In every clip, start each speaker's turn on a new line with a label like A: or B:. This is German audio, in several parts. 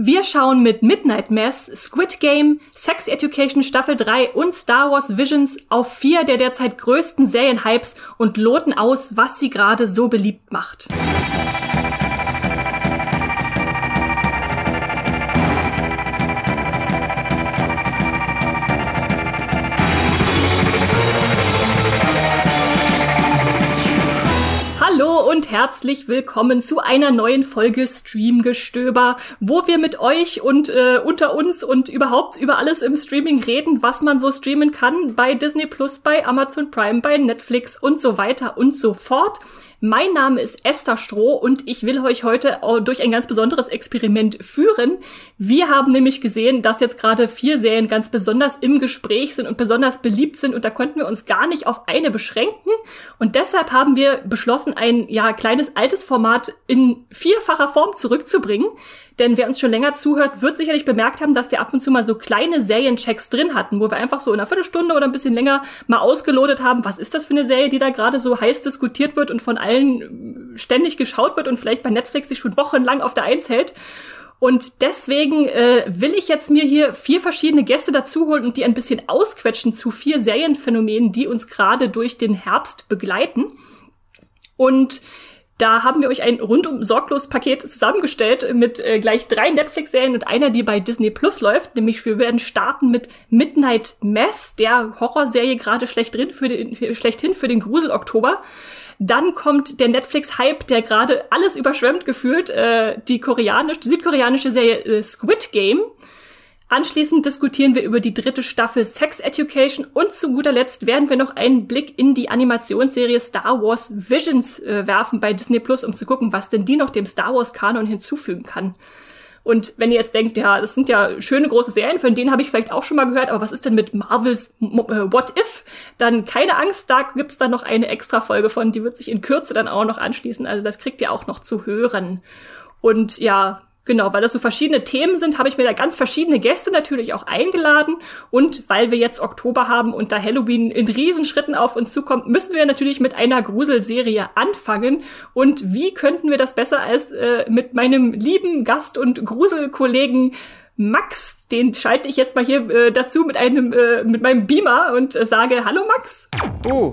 A: Wir schauen mit Midnight Mass, Squid Game, Sex Education Staffel 3 und Star Wars Visions auf vier der derzeit größten Serienhypes und loten aus, was sie gerade so beliebt macht. Und herzlich willkommen zu einer neuen Folge Streamgestöber, wo wir mit euch und äh, unter uns und überhaupt über alles im Streaming reden, was man so streamen kann bei Disney Plus, bei Amazon Prime, bei Netflix und so weiter und so fort. Mein Name ist Esther Stroh und ich will euch heute durch ein ganz besonderes Experiment führen. Wir haben nämlich gesehen, dass jetzt gerade vier Serien ganz besonders im Gespräch sind und besonders beliebt sind und da konnten wir uns gar nicht auf eine beschränken und deshalb haben wir beschlossen, ein ja kleines altes Format in vierfacher Form zurückzubringen. Denn wer uns schon länger zuhört, wird sicherlich bemerkt haben, dass wir ab und zu mal so kleine Serienchecks drin hatten, wo wir einfach so in einer Viertelstunde oder ein bisschen länger mal ausgelotet haben, was ist das für eine Serie, die da gerade so heiß diskutiert wird und von allen ständig geschaut wird und vielleicht bei Netflix sich schon wochenlang auf der Eins hält. Und deswegen äh, will ich jetzt mir hier vier verschiedene Gäste dazuholen und die ein bisschen ausquetschen zu vier Serienphänomenen, die uns gerade durch den Herbst begleiten. Und da haben wir euch ein rundum sorglos Paket zusammengestellt mit äh, gleich drei Netflix-Serien und einer, die bei Disney Plus läuft. Nämlich wir werden starten mit Midnight Mass, der Horrorserie gerade schlecht für den, schlechthin für den Grusel Oktober. Dann kommt der Netflix-Hype, der gerade alles überschwemmt gefühlt, äh, die koreanische, die südkoreanische Serie äh, Squid Game. Anschließend diskutieren wir über die dritte Staffel Sex Education und zu guter Letzt werden wir noch einen Blick in die Animationsserie Star Wars Visions äh, werfen bei Disney Plus, um zu gucken, was denn die noch dem Star Wars Kanon hinzufügen kann. Und wenn ihr jetzt denkt, ja, das sind ja schöne große Serien, von denen habe ich vielleicht auch schon mal gehört, aber was ist denn mit Marvels äh, What If? Dann keine Angst, da gibt's dann noch eine extra Folge von, die wird sich in Kürze dann auch noch anschließen. Also das kriegt ihr auch noch zu hören. Und ja, Genau, weil das so verschiedene Themen sind, habe ich mir da ganz verschiedene Gäste natürlich auch eingeladen. Und weil wir jetzt Oktober haben und da Halloween in Riesenschritten auf uns zukommt, müssen wir natürlich mit einer Gruselserie anfangen. Und wie könnten wir das besser als äh, mit meinem lieben Gast und Gruselkollegen Max, den schalte ich jetzt mal hier äh, dazu mit einem äh, mit meinem Beamer und äh, sage Hallo Max.
B: Oh,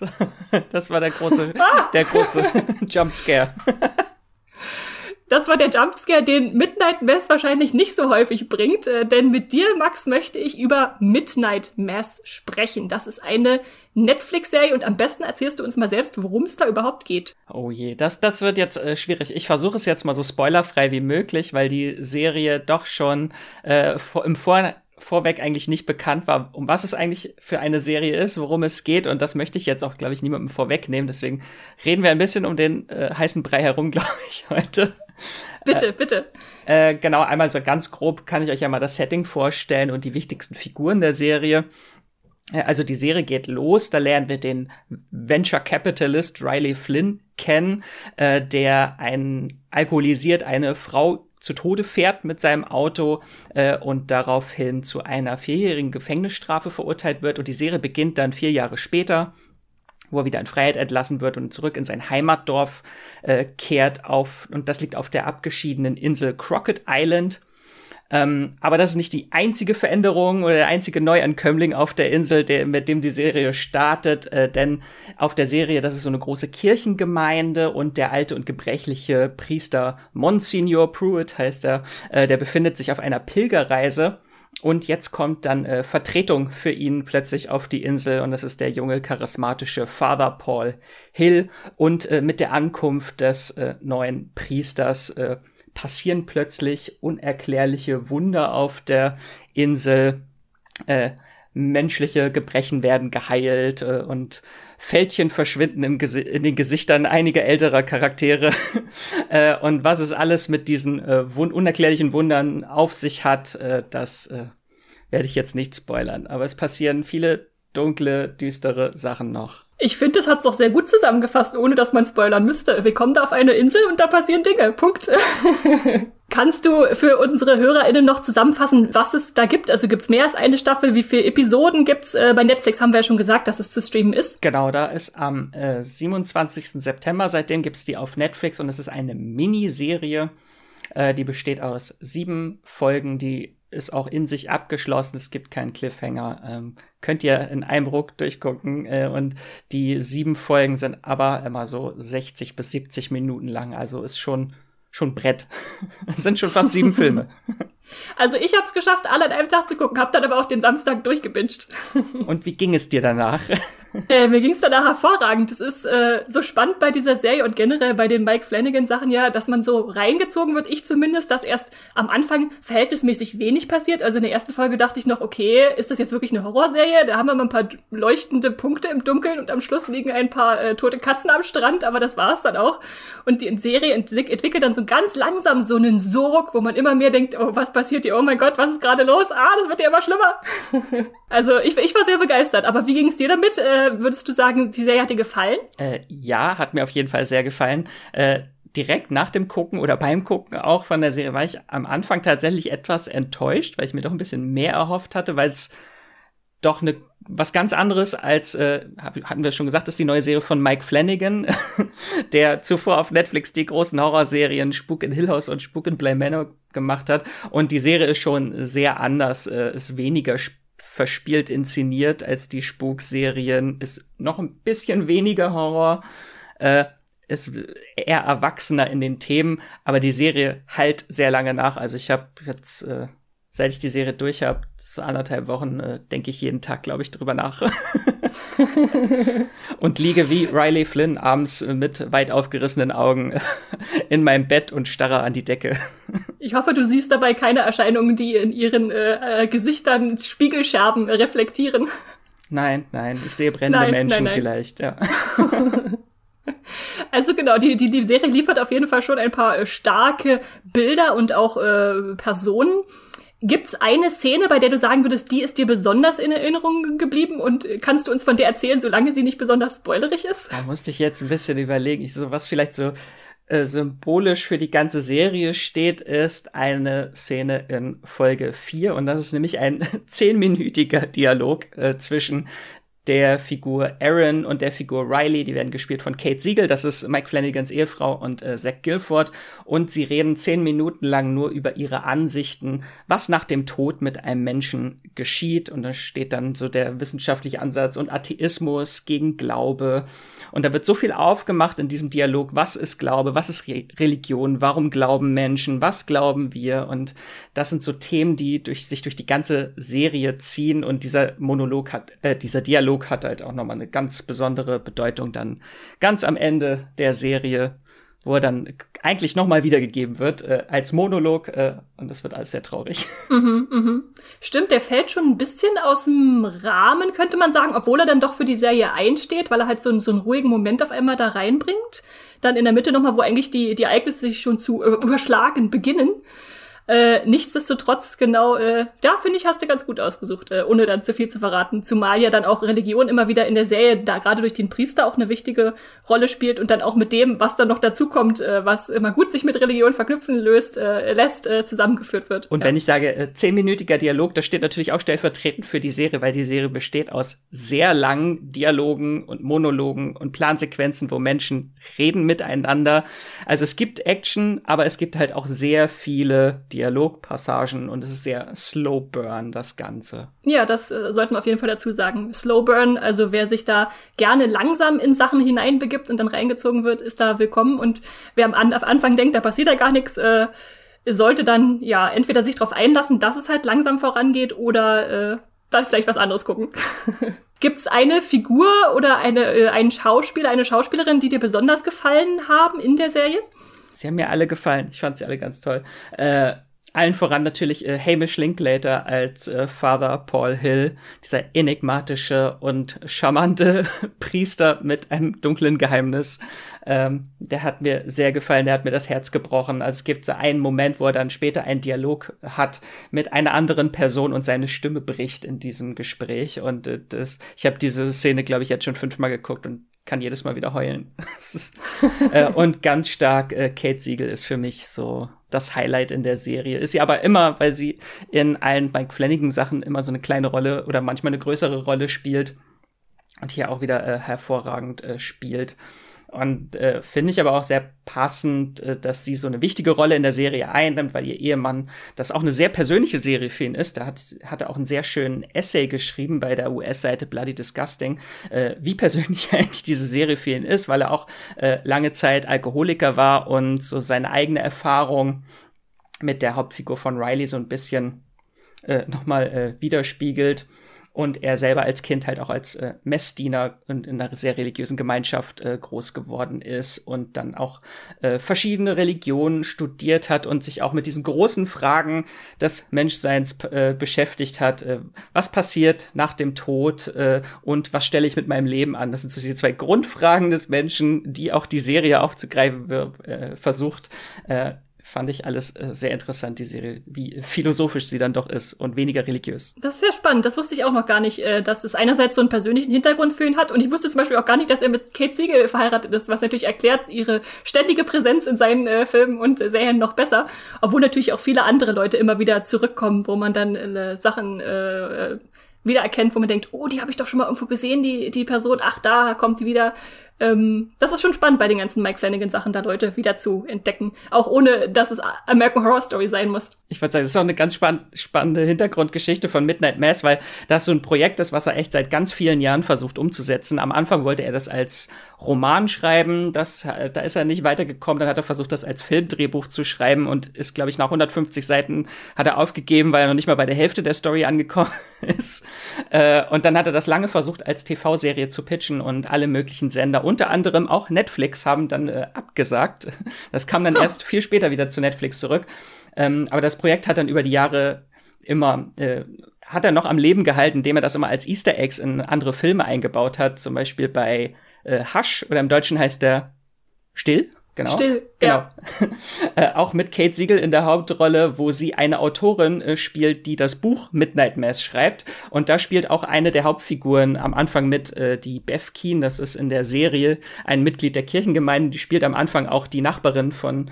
B: das war der große ah. der große Jumpscare.
A: Das war der Jumpscare, den Midnight Mass wahrscheinlich nicht so häufig bringt, äh, denn mit dir, Max, möchte ich über Midnight Mass sprechen. Das ist eine Netflix-Serie und am besten erzählst du uns mal selbst, worum es da überhaupt geht.
B: Oh je, das, das wird jetzt äh, schwierig. Ich versuche es jetzt mal so spoilerfrei wie möglich, weil die Serie doch schon äh, im Vor vorweg eigentlich nicht bekannt war, um was es eigentlich für eine Serie ist, worum es geht. Und das möchte ich jetzt auch, glaube ich, niemandem vorwegnehmen. Deswegen reden wir ein bisschen um den äh, heißen Brei herum, glaube ich, heute.
A: Bitte, äh, bitte.
B: Äh, genau, einmal so ganz grob kann ich euch ja mal das Setting vorstellen und die wichtigsten Figuren der Serie. Äh, also die Serie geht los, da lernen wir den Venture Capitalist Riley Flynn kennen, äh, der ein alkoholisiert eine Frau zu Tode fährt mit seinem Auto äh, und daraufhin zu einer vierjährigen Gefängnisstrafe verurteilt wird. Und die Serie beginnt dann vier Jahre später wo er wieder in Freiheit entlassen wird und zurück in sein Heimatdorf äh, kehrt auf, und das liegt auf der abgeschiedenen Insel Crockett Island. Ähm, aber das ist nicht die einzige Veränderung oder der einzige Neuankömmling auf der Insel, der, mit dem die Serie startet, äh, denn auf der Serie, das ist so eine große Kirchengemeinde und der alte und gebrechliche Priester Monsignor Pruitt heißt er, äh, der befindet sich auf einer Pilgerreise und jetzt kommt dann äh, Vertretung für ihn plötzlich auf die Insel und das ist der junge, charismatische Father Paul Hill. Und äh, mit der Ankunft des äh, neuen Priesters äh, passieren plötzlich unerklärliche Wunder auf der Insel. Äh, menschliche Gebrechen werden geheilt äh, und Fältchen verschwinden im in den Gesichtern einiger älterer Charaktere. äh, und was es alles mit diesen äh, unerklärlichen Wundern auf sich hat, äh, das äh, werde ich jetzt nicht spoilern. Aber es passieren viele dunkle, düstere Sachen noch.
A: Ich finde, das hat's doch sehr gut zusammengefasst, ohne dass man spoilern müsste. Wir kommen da auf eine Insel und da passieren Dinge. Punkt. Kannst du für unsere HörerInnen noch zusammenfassen, was es da gibt? Also gibt's mehr als eine Staffel? Wie viele Episoden gibt's? Äh, bei Netflix haben wir ja schon gesagt, dass es zu streamen ist.
B: Genau, da ist am äh, 27. September, seitdem gibt's die auf Netflix und es ist eine Miniserie Äh, die besteht aus sieben Folgen, die ist auch in sich abgeschlossen. Es gibt keinen Cliffhanger. Ähm, könnt ihr in einem Ruck durchgucken. Äh, und die sieben Folgen sind aber immer so 60 bis 70 Minuten lang. Also ist schon schon Brett. Das sind schon fast sieben Filme.
A: Also ich habe es geschafft, alle an einem Tag zu gucken, habe dann aber auch den Samstag durchgebinged.
B: Und wie ging es dir danach?
A: Äh, mir ging es danach hervorragend. Es ist äh, so spannend bei dieser Serie und generell bei den Mike Flanagan Sachen ja, dass man so reingezogen wird. Ich zumindest, dass erst am Anfang verhältnismäßig wenig passiert. Also in der ersten Folge dachte ich noch, okay, ist das jetzt wirklich eine Horrorserie? Da haben wir mal ein paar leuchtende Punkte im Dunkeln und am Schluss liegen ein paar äh, tote Katzen am Strand, aber das war's dann auch. Und die Serie entwick entwickelt dann so ganz langsam so einen Sog, wo man immer mehr denkt, oh, was passiert hier? Oh mein Gott, was ist gerade los? Ah, das wird ja immer schlimmer. also ich, ich war sehr begeistert. Aber wie ging es dir damit? Äh, würdest du sagen, die Serie hat dir gefallen?
B: Äh, ja, hat mir auf jeden Fall sehr gefallen. Äh, direkt nach dem Gucken oder beim Gucken auch von der Serie war ich am Anfang tatsächlich etwas enttäuscht, weil ich mir doch ein bisschen mehr erhofft hatte, weil es doch eine was ganz anderes als äh, hatten wir schon gesagt, ist die neue Serie von Mike Flanagan, der zuvor auf Netflix die großen Horrorserien Spuk in Hill House und Spuk in Bly Manor gemacht hat und die Serie ist schon sehr anders, äh, ist weniger verspielt inszeniert als die Spukserien, ist noch ein bisschen weniger Horror, äh, ist eher erwachsener in den Themen, aber die Serie halt sehr lange nach. Also ich habe jetzt äh, seit ich die Serie durch habe, so anderthalb Wochen, äh, denke ich jeden Tag, glaube ich, drüber nach. und liege wie Riley Flynn abends mit weit aufgerissenen Augen in meinem Bett und starre an die Decke.
A: Ich hoffe, du siehst dabei keine Erscheinungen, die in ihren äh, äh Gesichtern Spiegelscherben reflektieren.
B: Nein, nein, ich sehe brennende nein, Menschen nein, nein. vielleicht, ja.
A: Also genau, die, die, die Serie liefert auf jeden Fall schon ein paar äh, starke Bilder und auch äh, Personen. Gibt's eine Szene, bei der du sagen würdest, die ist dir besonders in Erinnerung geblieben und kannst du uns von der erzählen, solange sie nicht besonders spoilerig ist?
B: Da musste ich jetzt ein bisschen überlegen. Ich so, was vielleicht so äh, symbolisch für die ganze Serie steht, ist eine Szene in Folge 4 und das ist nämlich ein zehnminütiger Dialog äh, zwischen der Figur Aaron und der Figur Riley, die werden gespielt von Kate Siegel, das ist Mike Flanagans Ehefrau und äh, Zach Guilford und sie reden zehn Minuten lang nur über ihre Ansichten, was nach dem Tod mit einem Menschen geschieht. Und da steht dann so der wissenschaftliche Ansatz und Atheismus gegen Glaube. Und da wird so viel aufgemacht in diesem Dialog, was ist Glaube, was ist Re Religion, warum glauben Menschen, was glauben wir? Und das sind so Themen, die durch sich durch die ganze Serie ziehen. Und dieser Monolog hat äh, dieser Dialog Dialog hat halt auch nochmal eine ganz besondere Bedeutung dann ganz am Ende der Serie, wo er dann eigentlich nochmal wiedergegeben wird äh, als Monolog äh, und das wird alles sehr traurig.
A: Mhm, mhm. Stimmt, der fällt schon ein bisschen aus dem Rahmen, könnte man sagen, obwohl er dann doch für die Serie einsteht, weil er halt so, so einen ruhigen Moment auf einmal da reinbringt. Dann in der Mitte nochmal, wo eigentlich die, die Ereignisse sich schon zu äh, überschlagen beginnen. Äh, nichtsdestotrotz, genau, äh, da finde ich, hast du ganz gut ausgesucht, äh, ohne dann zu viel zu verraten. Zumal ja dann auch Religion immer wieder in der Serie, da gerade durch den Priester auch eine wichtige Rolle spielt und dann auch mit dem, was dann noch dazukommt, äh, was immer gut sich mit Religion verknüpfen löst, äh, lässt, äh, zusammengeführt wird.
B: Und ja. wenn ich sage, äh, zehnminütiger Dialog, das steht natürlich auch stellvertretend für die Serie, weil die Serie besteht aus sehr langen Dialogen und Monologen und Plansequenzen, wo Menschen reden miteinander. Also es gibt Action, aber es gibt halt auch sehr viele Dialogpassagen und es ist sehr Slow Burn, das Ganze.
A: Ja, das äh, sollten wir auf jeden Fall dazu sagen. Slow Burn, also wer sich da gerne langsam in Sachen hineinbegibt und dann reingezogen wird, ist da willkommen. Und wer am, am Anfang denkt, da passiert ja gar nichts, äh, sollte dann ja entweder sich darauf einlassen, dass es halt langsam vorangeht oder äh, dann vielleicht was anderes gucken. Gibt's eine Figur oder eine, äh, einen Schauspieler, eine Schauspielerin, die dir besonders gefallen haben in der Serie?
B: Sie haben mir alle gefallen. Ich fand sie alle ganz toll. Äh, allen voran natürlich äh, Hamish Linklater als äh, Father Paul Hill, dieser enigmatische und charmante Priester mit einem dunklen Geheimnis. Ähm, der hat mir sehr gefallen, der hat mir das Herz gebrochen. Also es gibt so einen Moment, wo er dann später einen Dialog hat mit einer anderen Person und seine Stimme bricht in diesem Gespräch. Und äh, das, ich habe diese Szene, glaube ich, jetzt schon fünfmal geguckt und kann jedes Mal wieder heulen. äh, und ganz stark, äh, Kate Siegel ist für mich so das Highlight in der Serie. Ist sie aber immer, weil sie in allen Mike Flanagan Sachen immer so eine kleine Rolle oder manchmal eine größere Rolle spielt und hier auch wieder äh, hervorragend äh, spielt. Und äh, finde ich aber auch sehr passend, äh, dass sie so eine wichtige Rolle in der Serie einnimmt, weil ihr Ehemann das auch eine sehr persönliche Serie für ihn ist. Da hat, hat er auch einen sehr schönen Essay geschrieben bei der US-Seite Bloody Disgusting, äh, wie persönlich eigentlich diese Serie für ihn ist, weil er auch äh, lange Zeit Alkoholiker war und so seine eigene Erfahrung mit der Hauptfigur von Riley so ein bisschen äh, nochmal äh, widerspiegelt und er selber als Kind halt auch als äh, Messdiener in, in einer sehr religiösen Gemeinschaft äh, groß geworden ist und dann auch äh, verschiedene Religionen studiert hat und sich auch mit diesen großen Fragen des Menschseins äh, beschäftigt hat. Äh, was passiert nach dem Tod äh, und was stelle ich mit meinem Leben an? Das sind so die zwei Grundfragen des Menschen, die auch die Serie aufzugreifen äh, versucht. Äh, fand ich alles äh, sehr interessant, die Serie, wie philosophisch sie dann doch ist und weniger religiös.
A: Das ist sehr spannend. Das wusste ich auch noch gar nicht, äh, dass es einerseits so einen persönlichen Hintergrund für ihn hat und ich wusste zum Beispiel auch gar nicht, dass er mit Kate Siegel verheiratet ist, was natürlich erklärt ihre ständige Präsenz in seinen äh, Filmen und Serien noch besser, obwohl natürlich auch viele andere Leute immer wieder zurückkommen, wo man dann äh, Sachen äh, wiedererkennt, wo man denkt, oh, die habe ich doch schon mal irgendwo gesehen, die, die Person, ach, da kommt die wieder. Ähm, das ist schon spannend bei den ganzen Mike Flanagan-Sachen, da Leute wieder zu entdecken. Auch ohne, dass es American Horror Story sein muss.
B: Ich würde sagen, das ist auch eine ganz spann spannende Hintergrundgeschichte von Midnight Mass, weil das so ein Projekt ist, was er echt seit ganz vielen Jahren versucht umzusetzen. Am Anfang wollte er das als Roman schreiben, das, da ist er nicht weitergekommen. Dann hat er versucht, das als Filmdrehbuch zu schreiben und ist, glaube ich, nach 150 Seiten hat er aufgegeben, weil er noch nicht mal bei der Hälfte der Story angekommen ist. Äh, und dann hat er das lange versucht, als TV-Serie zu pitchen und alle möglichen Sender unter anderem auch Netflix haben dann äh, abgesagt. Das kam dann oh. erst viel später wieder zu Netflix zurück. Ähm, aber das Projekt hat dann über die Jahre immer äh, hat er noch am Leben gehalten, indem er das immer als Easter Eggs in andere Filme eingebaut hat. Zum Beispiel bei äh, Hush oder im Deutschen heißt der Still. Genau.
A: Still,
B: genau. Ja. äh, auch mit Kate Siegel in der Hauptrolle, wo sie eine Autorin äh, spielt, die das Buch Midnight Mass schreibt. Und da spielt auch eine der Hauptfiguren am Anfang mit, äh, die Beth Keen, das ist in der Serie ein Mitglied der Kirchengemeinde, die spielt am Anfang auch die Nachbarin von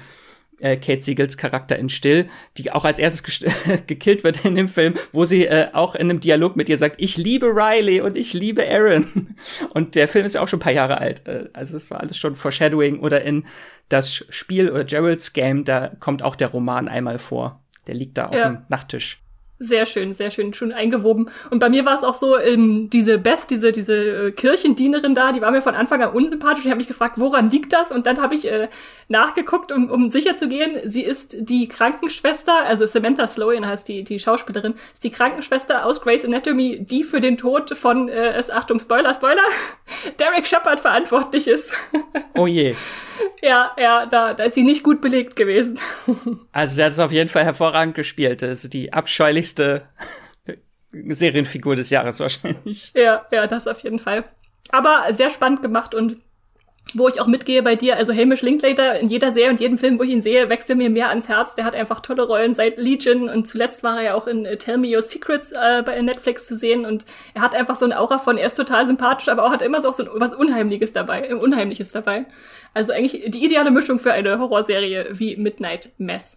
B: äh, Kate Siegels Charakter in Still, die auch als erstes gekillt wird in dem Film, wo sie äh, auch in einem Dialog mit ihr sagt, ich liebe Riley und ich liebe Aaron. Und der Film ist ja auch schon ein paar Jahre alt. Äh, also es war alles schon Foreshadowing oder in das Spiel oder Gerald's Game, da kommt auch der Roman einmal vor. Der liegt da auf ja. dem Nachttisch.
A: Sehr schön, sehr schön, schon eingewoben. Und bei mir war es auch so, ähm, diese Beth, diese, diese äh, Kirchendienerin da, die war mir von Anfang an unsympathisch. Ich habe mich gefragt, woran liegt das? Und dann habe ich äh, nachgeguckt, um, um sicher zu gehen. Sie ist die Krankenschwester, also Samantha Sloan heißt die, die Schauspielerin, ist die Krankenschwester aus Grey's Anatomy, die für den Tod von, äh, es, Achtung, Spoiler, Spoiler, Derek Shepard verantwortlich ist.
B: Oh je.
A: ja, ja, da, da ist sie nicht gut belegt gewesen.
B: also sie hat es auf jeden Fall hervorragend gespielt. Also die abscheulichste Serienfigur des Jahres wahrscheinlich.
A: Ja, ja, das auf jeden Fall. Aber sehr spannend gemacht und wo ich auch mitgehe bei dir, also Hamish Linklater in jeder Serie und jedem Film, wo ich ihn sehe, wächst er mir mehr ans Herz. Der hat einfach tolle Rollen seit Legion und zuletzt war er ja auch in äh, Tell Me Your Secrets äh, bei Netflix zu sehen und er hat einfach so eine Aura von, er ist total sympathisch, aber auch hat immer so, so was Unheimliches dabei, äh, Unheimliches dabei. Also eigentlich die ideale Mischung für eine Horrorserie wie Midnight Mess.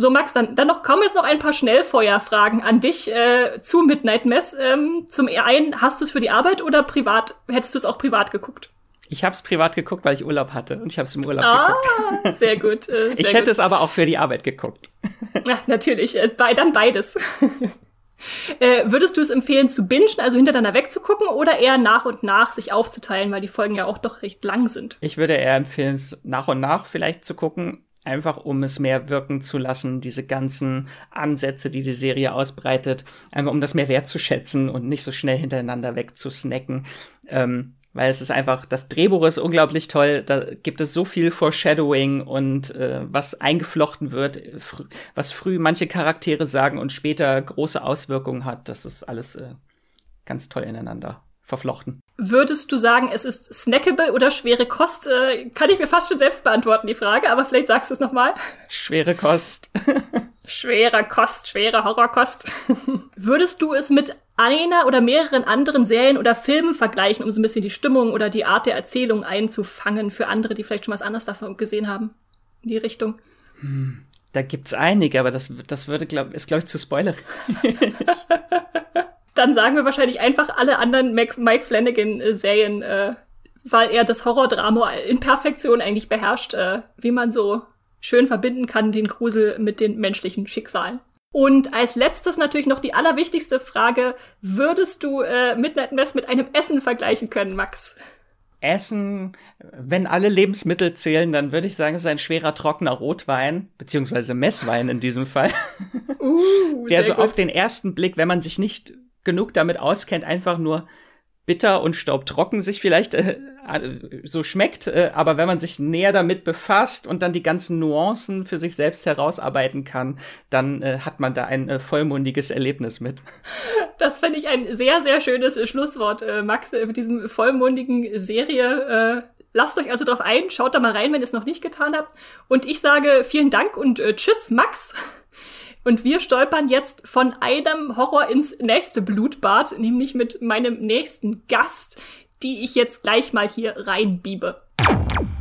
A: So, Max, dann, dann noch kommen jetzt noch ein paar Schnellfeuerfragen an dich äh, zu Midnight Mess. Ähm, zum einen, hast du es für die Arbeit oder privat, hättest du es auch privat geguckt?
B: Ich habe es privat geguckt, weil ich Urlaub hatte und ich habe es im Urlaub ah,
A: geguckt. Sehr gut. Äh, sehr
B: ich hätte gut. es aber auch für die Arbeit geguckt.
A: Ja, natürlich. Äh, bei, dann beides. äh, würdest du es empfehlen zu bingen, also hintereinander wegzugucken oder eher nach und nach sich aufzuteilen, weil die Folgen ja auch doch recht lang sind?
B: Ich würde eher empfehlen, es nach und nach vielleicht zu gucken, einfach um es mehr wirken zu lassen, diese ganzen Ansätze, die die Serie ausbreitet, einfach um das mehr wertzuschätzen und nicht so schnell hintereinander wegzusnacken. Ähm, weil es ist einfach, das Drehbuch ist unglaublich toll, da gibt es so viel Foreshadowing und äh, was eingeflochten wird, fr was früh manche Charaktere sagen und später große Auswirkungen hat, das ist alles äh, ganz toll ineinander verflochten.
A: Würdest du sagen, es ist snackable oder schwere Kost? Äh, kann ich mir fast schon selbst beantworten, die Frage, aber vielleicht sagst du es nochmal.
B: Schwere Kost.
A: schwere Kost, schwere Horrorkost. Würdest du es mit einer oder mehreren anderen Serien oder Filmen vergleichen, um so ein bisschen die Stimmung oder die Art der Erzählung einzufangen für andere, die vielleicht schon was anderes davon gesehen haben? In die Richtung.
B: Hm, da gibt's einige, aber das, das würde, glaub, ist, glaube ich, zu spoilerig.
A: dann sagen wir wahrscheinlich einfach alle anderen Mac Mike Flanagan-Serien äh, weil er das Horrordrama in Perfektion eigentlich beherrscht, äh, wie man so schön verbinden kann, den Grusel mit den menschlichen Schicksalen. Und als letztes natürlich noch die allerwichtigste Frage, würdest du äh, Midnight Mess mit einem Essen vergleichen können, Max?
B: Essen, wenn alle Lebensmittel zählen, dann würde ich sagen, es ist ein schwerer, trockener Rotwein, beziehungsweise Messwein in diesem Fall. Uh, der so gut. auf den ersten Blick, wenn man sich nicht genug damit auskennt, einfach nur bitter und staubtrocken sich vielleicht äh, so schmeckt, äh, aber wenn man sich näher damit befasst und dann die ganzen Nuancen für sich selbst herausarbeiten kann, dann äh, hat man da ein äh, vollmundiges Erlebnis mit.
A: Das finde ich ein sehr, sehr schönes Schlusswort, äh, Max, äh, mit diesem vollmundigen Serie. Äh, lasst euch also drauf ein, schaut da mal rein, wenn ihr es noch nicht getan habt. Und ich sage vielen Dank und äh, tschüss, Max. Und wir stolpern jetzt von einem Horror ins nächste Blutbad, nämlich mit meinem nächsten Gast, die ich jetzt gleich mal hier reinbiebe.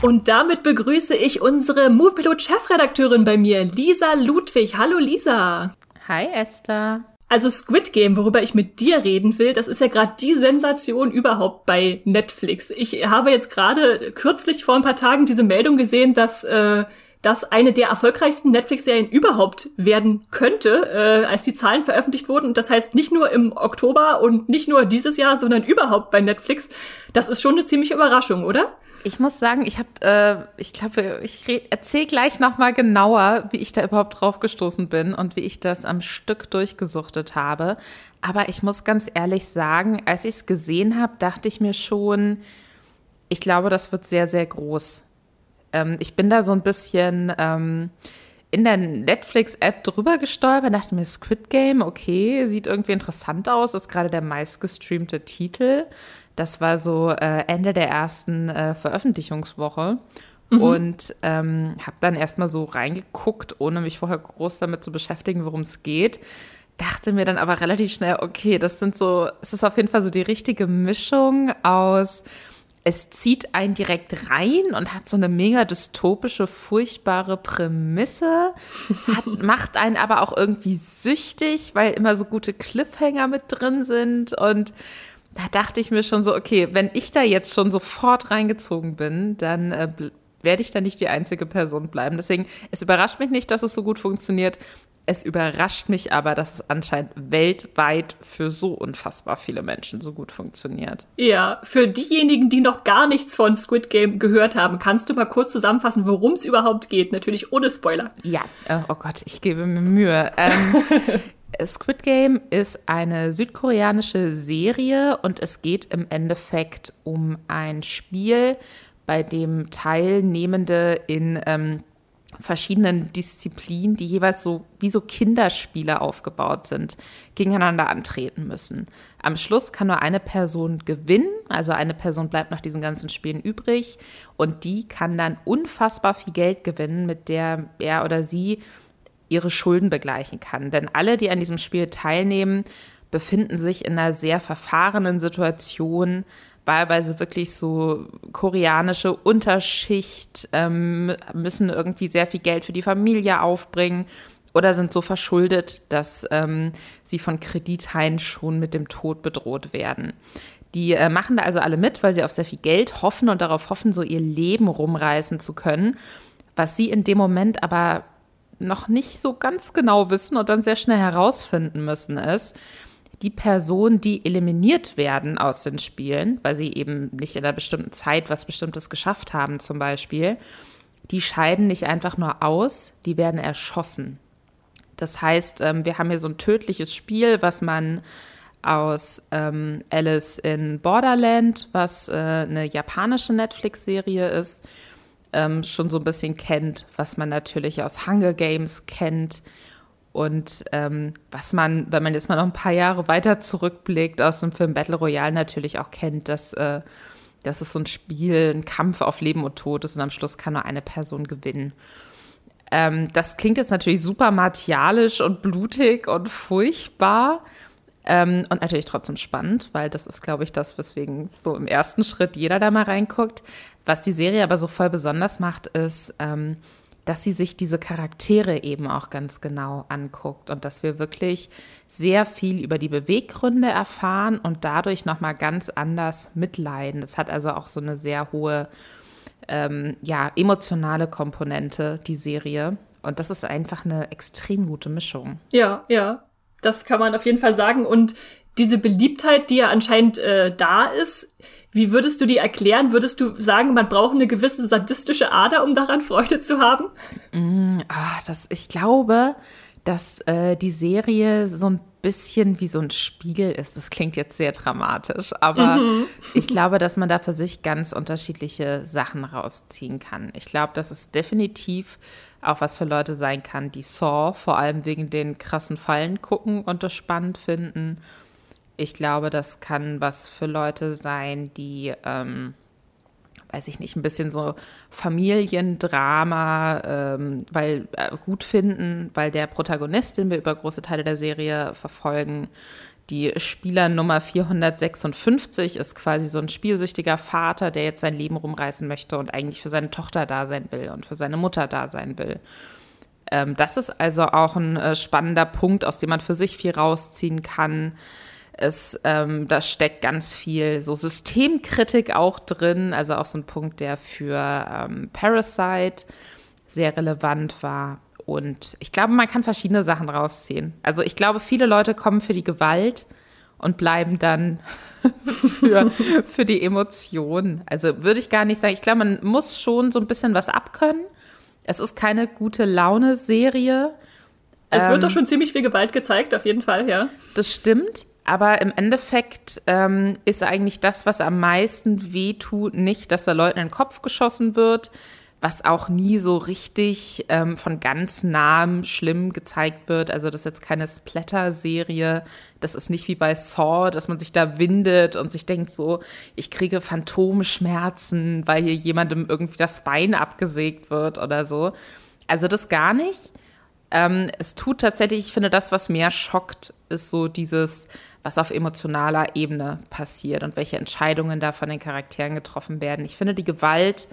A: Und damit begrüße ich unsere Moviepilot-Chefredakteurin bei mir, Lisa Ludwig. Hallo Lisa.
C: Hi Esther.
A: Also Squid Game, worüber ich mit dir reden will, das ist ja gerade die Sensation überhaupt bei Netflix. Ich habe jetzt gerade kürzlich vor ein paar Tagen diese Meldung gesehen, dass äh, das eine der erfolgreichsten Netflix-Serien überhaupt werden könnte, äh, als die Zahlen veröffentlicht wurden. Das heißt nicht nur im Oktober und nicht nur dieses Jahr, sondern überhaupt bei Netflix. Das ist schon eine ziemliche Überraschung, oder?
C: Ich muss sagen, ich habe, äh, ich glaube, ich erzähle gleich noch mal genauer, wie ich da überhaupt drauf gestoßen bin und wie ich das am Stück durchgesuchtet habe. Aber ich muss ganz ehrlich sagen, als ich es gesehen habe, dachte ich mir schon, ich glaube, das wird sehr, sehr groß ähm, ich bin da so ein bisschen ähm, in der Netflix-App drüber gestolpert, dachte mir, Squid Game, okay, sieht irgendwie interessant aus, ist gerade der meistgestreamte Titel. Das war so äh, Ende der ersten äh, Veröffentlichungswoche. Mhm. Und ähm, habe dann erstmal so reingeguckt, ohne mich vorher groß damit zu beschäftigen, worum es geht. Dachte mir dann aber relativ schnell, okay, das sind so, es ist auf jeden Fall so die richtige Mischung aus es zieht einen direkt rein und hat so eine mega dystopische, furchtbare Prämisse, hat, macht einen aber auch irgendwie süchtig, weil immer so gute Cliffhanger mit drin sind und da dachte ich mir schon so, okay, wenn ich da jetzt schon sofort reingezogen bin, dann äh, werde ich da nicht die einzige Person bleiben. Deswegen, es überrascht mich nicht, dass es so gut funktioniert. Es überrascht mich aber, dass es anscheinend weltweit für so unfassbar viele Menschen so gut funktioniert.
A: Ja, für diejenigen, die noch gar nichts von Squid Game gehört haben, kannst du mal kurz zusammenfassen, worum es überhaupt geht? Natürlich ohne Spoiler.
C: Ja, äh, oh Gott, ich gebe mir Mühe. Ähm, Squid Game ist eine südkoreanische Serie und es geht im Endeffekt um ein Spiel, bei dem Teilnehmende in ähm, verschiedenen Disziplinen, die jeweils so wie so Kinderspiele aufgebaut sind, gegeneinander antreten müssen. Am Schluss kann nur eine Person gewinnen, also eine Person bleibt nach diesen ganzen Spielen übrig und die kann dann unfassbar viel Geld gewinnen, mit der er oder sie ihre Schulden begleichen kann. Denn alle, die an diesem Spiel teilnehmen, befinden sich in einer sehr verfahrenen Situation, wahlweise wirklich so koreanische Unterschicht, ähm, müssen irgendwie sehr viel Geld für die Familie aufbringen oder sind so verschuldet, dass ähm, sie von Kredithaien schon mit dem Tod bedroht werden. Die äh, machen da also alle mit, weil sie auf sehr viel Geld hoffen und darauf hoffen, so ihr Leben rumreißen zu können. Was sie in dem Moment aber noch nicht so ganz genau wissen und dann sehr schnell herausfinden müssen, ist, die Personen, die eliminiert werden aus den Spielen, weil sie eben nicht in einer bestimmten Zeit was Bestimmtes geschafft haben zum Beispiel, die scheiden nicht einfach nur aus, die werden erschossen. Das heißt, ähm, wir haben hier so ein tödliches Spiel, was man aus ähm, Alice in Borderland, was äh, eine japanische Netflix-Serie ist, ähm, schon so ein bisschen kennt, was man natürlich aus Hunger Games kennt und ähm, was man, wenn man jetzt mal noch ein paar Jahre weiter zurückblickt, aus dem Film Battle Royale natürlich auch kennt, dass, äh, dass es so ein Spiel, ein Kampf auf Leben und Tod ist und am Schluss kann nur eine Person gewinnen. Ähm, das klingt jetzt natürlich super martialisch und blutig und furchtbar. Ähm, und natürlich trotzdem spannend, weil das ist, glaube ich, das, weswegen so im ersten Schritt jeder da mal reinguckt. Was die Serie aber so voll besonders macht, ist, ähm, dass sie sich diese Charaktere eben auch ganz genau anguckt und dass wir wirklich sehr viel über die Beweggründe erfahren und dadurch nochmal ganz anders mitleiden. Das hat also auch so eine sehr hohe ähm, ja, emotionale Komponente, die Serie. Und das ist einfach eine extrem gute Mischung.
A: Ja, ja. Das kann man auf jeden Fall sagen. Und diese Beliebtheit, die ja anscheinend äh, da ist, wie würdest du die erklären? Würdest du sagen, man braucht eine gewisse sadistische Ader, um daran Freude zu haben?
C: Mm, ah, das, ich glaube, dass äh, die Serie so ein bisschen wie so ein Spiegel ist. Das klingt jetzt sehr dramatisch, aber mhm. ich glaube, dass man da für sich ganz unterschiedliche Sachen rausziehen kann. Ich glaube, dass es definitiv auch was für Leute sein kann, die Saw vor allem wegen den krassen Fallen gucken und das spannend finden ich glaube, das kann was für Leute sein, die, ähm, weiß ich nicht, ein bisschen so Familiendrama, ähm, weil äh, gut finden, weil der Protagonist, den wir über große Teile der Serie verfolgen, die Spieler Nummer 456 ist quasi so ein spielsüchtiger Vater, der jetzt sein Leben rumreißen möchte und eigentlich für seine Tochter da sein will und für seine Mutter da sein will. Ähm, das ist also auch ein äh, spannender Punkt, aus dem man für sich viel rausziehen kann. Es, ähm, da steckt ganz viel so Systemkritik auch drin, also auch so ein Punkt, der für ähm, Parasite sehr relevant war. Und ich glaube, man kann verschiedene Sachen rausziehen. Also ich glaube, viele Leute kommen für die Gewalt und bleiben dann für, für die Emotionen. Also würde ich gar nicht sagen. Ich glaube, man muss schon so ein bisschen was abkönnen. Es ist keine gute Laune-Serie.
A: Es wird ähm, doch schon ziemlich viel Gewalt gezeigt, auf jeden Fall, ja.
C: Das stimmt. Aber im Endeffekt ähm, ist eigentlich das, was am meisten wehtut, nicht, dass da Leuten in den Kopf geschossen wird, was auch nie so richtig ähm, von ganz nahem schlimm gezeigt wird. Also das ist jetzt keine Splatter-Serie. Das ist nicht wie bei Saw, dass man sich da windet und sich denkt so, ich kriege Phantomschmerzen, weil hier jemandem irgendwie das Bein abgesägt wird oder so. Also das gar nicht. Ähm, es tut tatsächlich, ich finde, das, was mehr schockt, ist so dieses, was auf emotionaler Ebene passiert und welche Entscheidungen da von den Charakteren getroffen werden. Ich finde, die Gewalt,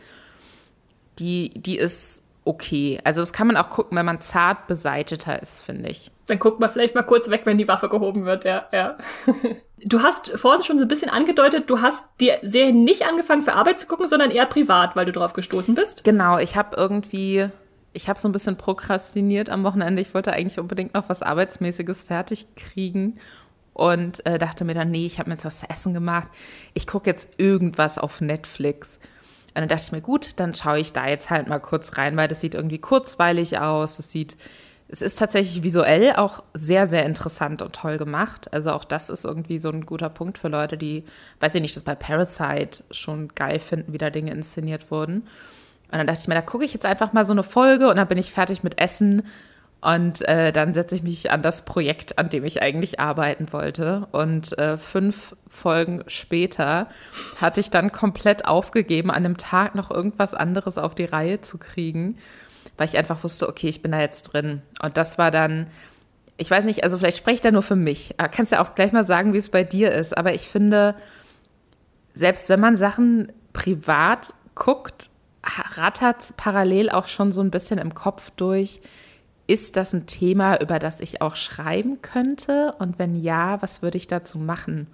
C: die, die ist okay. Also das kann man auch gucken, wenn man zart beseiteter ist, finde ich.
A: Dann guckt man vielleicht mal kurz weg, wenn die Waffe gehoben wird, ja, ja. du hast vorhin schon so ein bisschen angedeutet, du hast die Serie nicht angefangen für Arbeit zu gucken, sondern eher privat, weil du drauf gestoßen bist.
C: Genau, ich habe irgendwie ich habe so ein bisschen prokrastiniert am Wochenende. Ich wollte eigentlich unbedingt noch was Arbeitsmäßiges fertig kriegen und äh, dachte mir dann, nee, ich habe mir jetzt was zu essen gemacht. Ich gucke jetzt irgendwas auf Netflix. Und dann dachte ich mir, gut, dann schaue ich da jetzt halt mal kurz rein, weil das sieht irgendwie kurzweilig aus. Es sieht, es ist tatsächlich visuell auch sehr, sehr interessant und toll gemacht. Also auch das ist irgendwie so ein guter Punkt für Leute, die, weiß ich nicht, das bei Parasite schon geil finden, wie da Dinge inszeniert wurden. Und dann dachte ich mir, da gucke ich jetzt einfach mal so eine Folge und dann bin ich fertig mit Essen und äh, dann setze ich mich an das Projekt, an dem ich eigentlich arbeiten wollte. Und äh, fünf Folgen später hatte ich dann komplett aufgegeben, an einem Tag noch irgendwas anderes auf die Reihe zu kriegen, weil ich einfach wusste, okay, ich bin da jetzt drin. Und das war dann, ich weiß nicht, also vielleicht spreche ich da nur für mich. Aber kannst ja auch gleich mal sagen, wie es bei dir ist. Aber ich finde, selbst wenn man Sachen privat guckt, rattert es parallel auch schon so ein bisschen im Kopf durch ist das ein Thema, über das ich auch schreiben könnte? Und wenn ja, was würde ich dazu machen?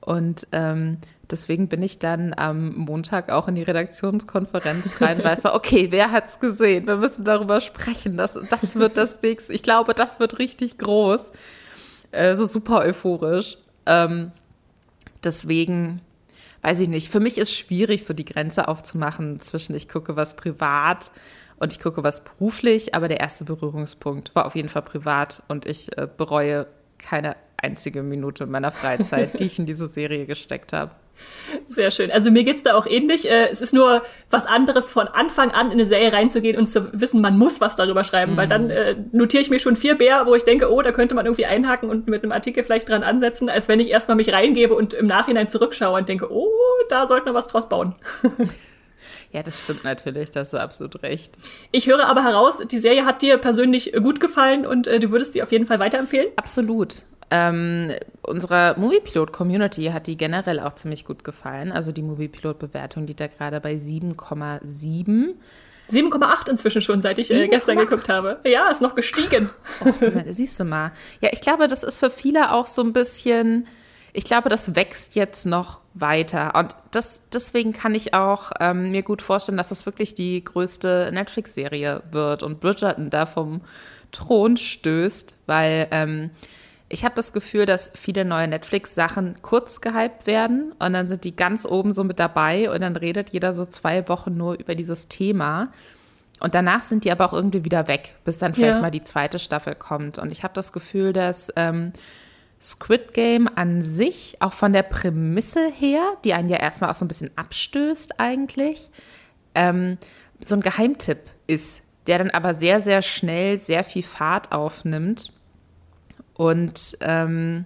C: Und ähm, deswegen bin ich dann am Montag auch in die Redaktionskonferenz rein, weiß mal, okay, wer hat's gesehen? Wir müssen darüber sprechen. Das, das wird das nächste. Ich glaube, das wird richtig groß. Äh, so super euphorisch. Ähm, deswegen weiß ich nicht. Für mich ist schwierig, so die Grenze aufzumachen zwischen ich gucke was privat und ich gucke was beruflich, aber der erste Berührungspunkt war auf jeden Fall privat und ich äh, bereue keine einzige Minute meiner Freizeit, die ich in diese Serie gesteckt habe.
A: Sehr schön. Also mir geht's da auch ähnlich. Äh, es ist nur was anderes, von Anfang an in eine Serie reinzugehen und zu wissen, man muss was darüber schreiben, mhm. weil dann äh, notiere ich mir schon vier Bär, wo ich denke, oh, da könnte man irgendwie einhaken und mit einem Artikel vielleicht dran ansetzen, als wenn ich erstmal mich reingebe und im Nachhinein zurückschaue und denke, oh, da sollte man was draus bauen.
C: Ja, das stimmt natürlich, da hast du absolut recht.
A: Ich höre aber heraus, die Serie hat dir persönlich gut gefallen und äh, du würdest sie auf jeden Fall weiterempfehlen?
C: Absolut. Ähm, unserer Moviepilot-Community hat die generell auch ziemlich gut gefallen. Also die Moviepilot-Bewertung liegt da gerade bei 7,7.
A: 7,8 inzwischen schon, seit ich äh, gestern geguckt habe. Ja, ist noch gestiegen.
C: Oh, siehst du mal. Ja, ich glaube, das ist für viele auch so ein bisschen, ich glaube, das wächst jetzt noch weiter. Und das, deswegen kann ich auch ähm, mir gut vorstellen, dass das wirklich die größte Netflix-Serie wird und Bridgerton da vom Thron stößt, weil ähm, ich habe das Gefühl, dass viele neue Netflix-Sachen kurz gehypt werden und dann sind die ganz oben so mit dabei und dann redet jeder so zwei Wochen nur über dieses Thema. Und danach sind die aber auch irgendwie wieder weg, bis dann vielleicht ja. mal die zweite Staffel kommt. Und ich habe das Gefühl, dass ähm, Squid Game an sich, auch von der Prämisse her, die einen ja erstmal auch so ein bisschen abstößt eigentlich, ähm, so ein Geheimtipp ist, der dann aber sehr, sehr schnell sehr viel Fahrt aufnimmt und ähm,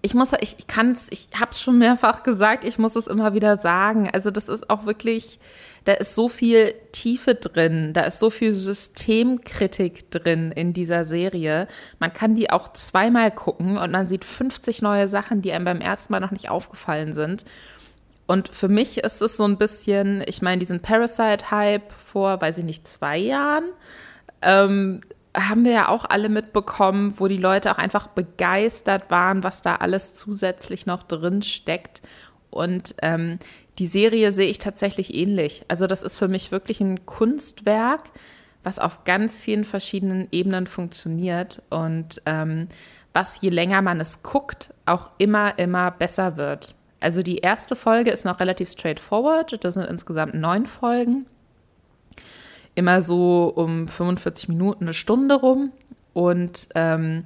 C: ich muss, ich, ich kann es, ich habe es schon mehrfach gesagt, ich muss es immer wieder sagen. Also das ist auch wirklich, da ist so viel Tiefe drin, da ist so viel Systemkritik drin in dieser Serie. Man kann die auch zweimal gucken und man sieht 50 neue Sachen, die einem beim ersten Mal noch nicht aufgefallen sind. Und für mich ist es so ein bisschen, ich meine, diesen Parasite-Hype vor, weiß ich nicht, zwei Jahren. Ähm, haben wir ja auch alle mitbekommen, wo die Leute auch einfach begeistert waren, was da alles zusätzlich noch drin steckt. Und ähm, die Serie sehe ich tatsächlich ähnlich. Also das ist für mich wirklich ein Kunstwerk, was auf ganz vielen verschiedenen Ebenen funktioniert und ähm, was je länger man es guckt, auch immer, immer besser wird. Also die erste Folge ist noch relativ straightforward. Das sind insgesamt neun Folgen immer so um 45 Minuten, eine Stunde rum. Und ähm,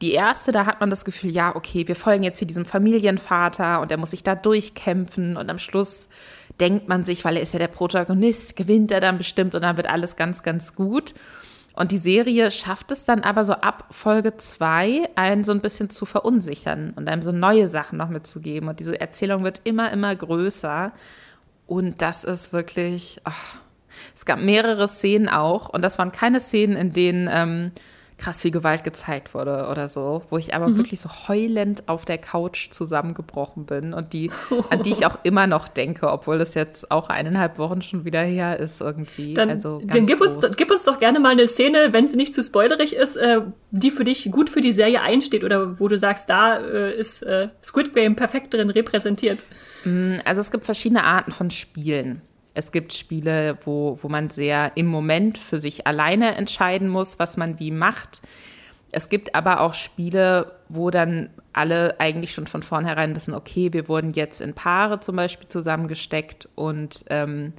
C: die erste, da hat man das Gefühl, ja, okay, wir folgen jetzt hier diesem Familienvater und er muss sich da durchkämpfen und am Schluss denkt man sich, weil er ist ja der Protagonist, gewinnt er dann bestimmt und dann wird alles ganz, ganz gut. Und die Serie schafft es dann aber so ab Folge zwei, einen so ein bisschen zu verunsichern und einem so neue Sachen noch mitzugeben. Und diese Erzählung wird immer, immer größer. Und das ist wirklich, ach, es gab mehrere Szenen auch und das waren keine Szenen, in denen ähm, krass viel Gewalt gezeigt wurde oder so, wo ich aber mhm. wirklich so heulend auf der Couch zusammengebrochen bin und die, an die ich auch immer noch denke, obwohl das jetzt auch eineinhalb Wochen schon wieder her ist irgendwie.
A: Dann, also dann gib, uns, gib uns doch gerne mal eine Szene, wenn sie nicht zu spoilerig ist, äh, die für dich gut für die Serie einsteht oder wo du sagst, da äh, ist äh, Squid Game perfekt drin repräsentiert.
C: Mm, also es gibt verschiedene Arten von Spielen. Es gibt Spiele, wo, wo man sehr im Moment für sich alleine entscheiden muss, was man wie macht. Es gibt aber auch Spiele, wo dann alle eigentlich schon von vornherein wissen, okay, wir wurden jetzt in Paare zum Beispiel zusammengesteckt und ähm,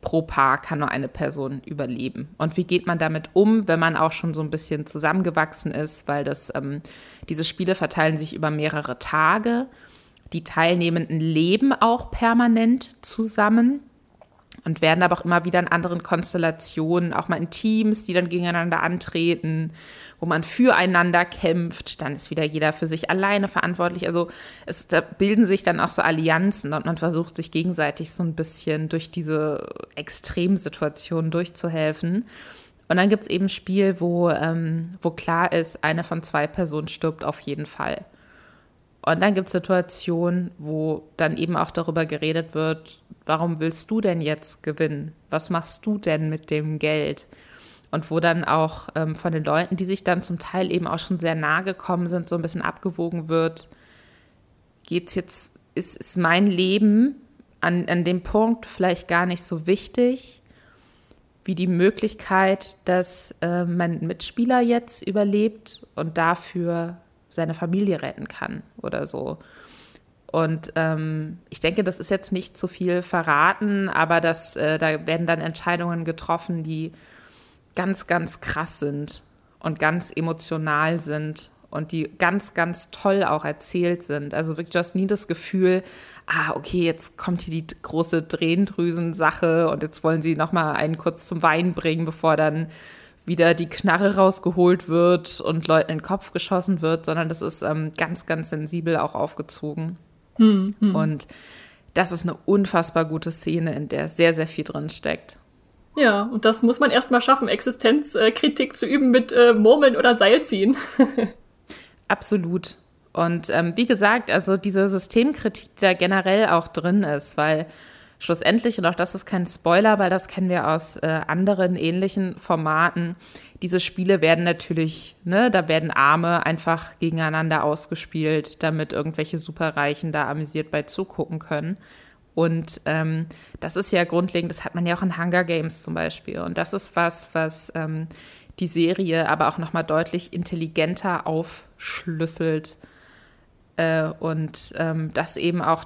C: pro Paar kann nur eine Person überleben. Und wie geht man damit um, wenn man auch schon so ein bisschen zusammengewachsen ist, weil das, ähm, diese Spiele verteilen sich über mehrere Tage. Die Teilnehmenden leben auch permanent zusammen und werden aber auch immer wieder in anderen Konstellationen, auch mal in Teams, die dann gegeneinander antreten, wo man füreinander kämpft. Dann ist wieder jeder für sich alleine verantwortlich. Also es da bilden sich dann auch so Allianzen und man versucht sich gegenseitig so ein bisschen durch diese Extremsituationen durchzuhelfen. Und dann gibt es eben ein Spiel, wo, ähm, wo klar ist, eine von zwei Personen stirbt auf jeden Fall. Und dann gibt es Situationen, wo dann eben auch darüber geredet wird, warum willst du denn jetzt gewinnen? Was machst du denn mit dem Geld? Und wo dann auch ähm, von den Leuten, die sich dann zum Teil eben auch schon sehr nahe gekommen sind, so ein bisschen abgewogen wird, geht's jetzt, ist, ist mein Leben an, an dem Punkt vielleicht gar nicht so wichtig, wie die Möglichkeit, dass äh, mein Mitspieler jetzt überlebt und dafür seine Familie retten kann oder so. Und ähm, ich denke, das ist jetzt nicht zu viel verraten, aber das, äh, da werden dann Entscheidungen getroffen, die ganz, ganz krass sind und ganz emotional sind und die ganz, ganz toll auch erzählt sind. Also wirklich, du hast nie das Gefühl, ah, okay, jetzt kommt hier die große Drehendrüsen-Sache und jetzt wollen sie nochmal einen kurz zum Wein bringen, bevor dann wieder die Knarre rausgeholt wird und Leuten in den Kopf geschossen wird, sondern das ist ähm, ganz, ganz sensibel auch aufgezogen. Hm, hm. Und das ist eine unfassbar gute Szene, in der sehr, sehr viel drin steckt.
A: Ja, und das muss man erstmal schaffen, Existenzkritik zu üben mit äh, Murmeln oder Seilziehen.
C: Absolut. Und ähm, wie gesagt, also diese Systemkritik, die da generell auch drin ist, weil schlussendlich, und auch das ist kein Spoiler, weil das kennen wir aus äh, anderen ähnlichen Formaten, diese Spiele werden natürlich, ne, da werden Arme einfach gegeneinander ausgespielt, damit irgendwelche Superreichen da amüsiert bei zugucken können. Und ähm, das ist ja grundlegend, das hat man ja auch in Hunger Games zum Beispiel. Und das ist was, was ähm, die Serie aber auch nochmal deutlich intelligenter aufschlüsselt äh, und ähm, das eben auch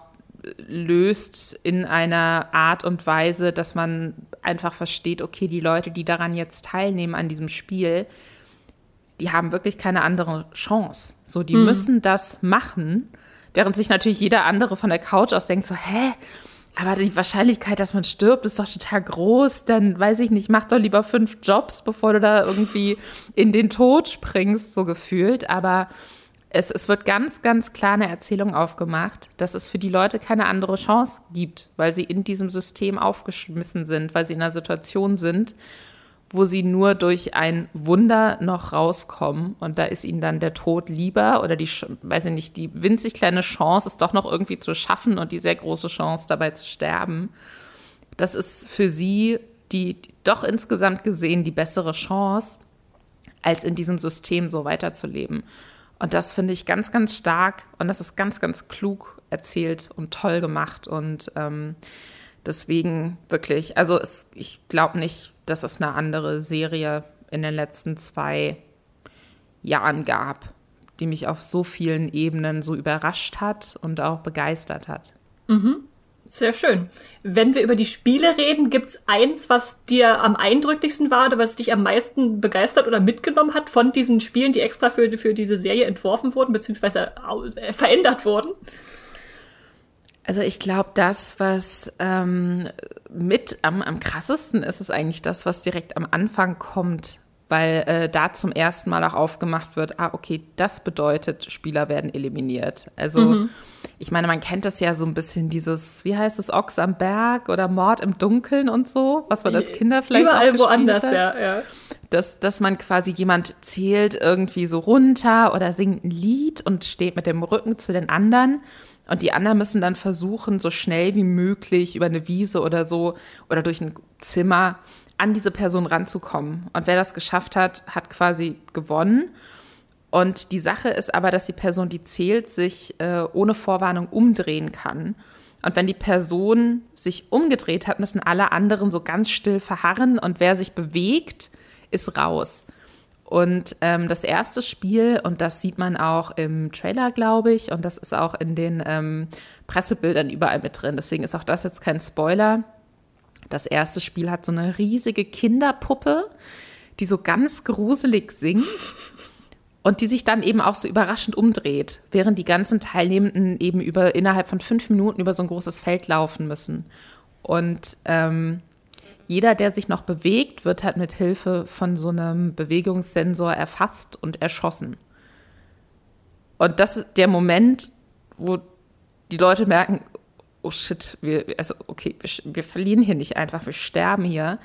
C: löst in einer Art und Weise, dass man einfach versteht, okay, die Leute, die daran jetzt teilnehmen an diesem Spiel, die haben wirklich keine andere Chance. So, die mhm. müssen das machen, während sich natürlich jeder andere von der Couch aus denkt so, hä? Aber die Wahrscheinlichkeit, dass man stirbt, ist doch total groß. Dann weiß ich nicht, mach doch lieber fünf Jobs, bevor du da irgendwie in den Tod springst, so gefühlt. Aber es, es wird ganz, ganz klar eine Erzählung aufgemacht, dass es für die Leute keine andere Chance gibt, weil sie in diesem System aufgeschmissen sind, weil sie in einer Situation sind, wo sie nur durch ein Wunder noch rauskommen und da ist ihnen dann der Tod lieber oder die, weiß ich nicht, die winzig kleine Chance, es doch noch irgendwie zu schaffen und die sehr große Chance dabei zu sterben. Das ist für sie die doch insgesamt gesehen die bessere Chance, als in diesem System so weiterzuleben. Und das finde ich ganz, ganz stark und das ist ganz, ganz klug erzählt und toll gemacht. Und ähm, deswegen wirklich, also es, ich glaube nicht, dass es eine andere Serie in den letzten zwei Jahren gab, die mich auf so vielen Ebenen so überrascht hat und auch begeistert hat.
A: Mhm. Sehr schön. Wenn wir über die Spiele reden, gibt's eins, was dir am eindrücklichsten war oder was dich am meisten begeistert oder mitgenommen hat von diesen Spielen, die extra für, für diese Serie entworfen wurden, beziehungsweise äh, verändert wurden?
C: Also ich glaube, das, was ähm, mit am, am krassesten ist, ist eigentlich das, was direkt am Anfang kommt, weil äh, da zum ersten Mal auch aufgemacht wird, ah, okay, das bedeutet, Spieler werden eliminiert. Also mhm ich meine, man kennt das ja so ein bisschen, dieses, wie heißt es, Ochs am Berg oder Mord im Dunkeln und so, was man als Kinder vielleicht
A: Überall auch woanders, hat. ja, ja.
C: Dass, dass man quasi jemand zählt irgendwie so runter oder singt ein Lied und steht mit dem Rücken zu den anderen. Und die anderen müssen dann versuchen, so schnell wie möglich über eine Wiese oder so oder durch ein Zimmer an diese Person ranzukommen. Und wer das geschafft hat, hat quasi gewonnen. Und die Sache ist aber, dass die Person, die zählt, sich äh, ohne Vorwarnung umdrehen kann. Und wenn die Person sich umgedreht hat, müssen alle anderen so ganz still verharren und wer sich bewegt, ist raus. Und ähm, das erste Spiel, und das sieht man auch im Trailer, glaube ich, und das ist auch in den ähm, Pressebildern überall mit drin. Deswegen ist auch das jetzt kein Spoiler. Das erste Spiel hat so eine riesige Kinderpuppe, die so ganz gruselig singt und die sich dann eben auch so überraschend umdreht, während die ganzen Teilnehmenden eben über innerhalb von fünf Minuten über so ein großes Feld laufen müssen. Und ähm, jeder, der sich noch bewegt, wird halt mit Hilfe von so einem Bewegungssensor erfasst und erschossen. Und das ist der Moment, wo die Leute merken, oh shit, wir, also okay, wir, wir verlieren hier nicht einfach, wir sterben hier.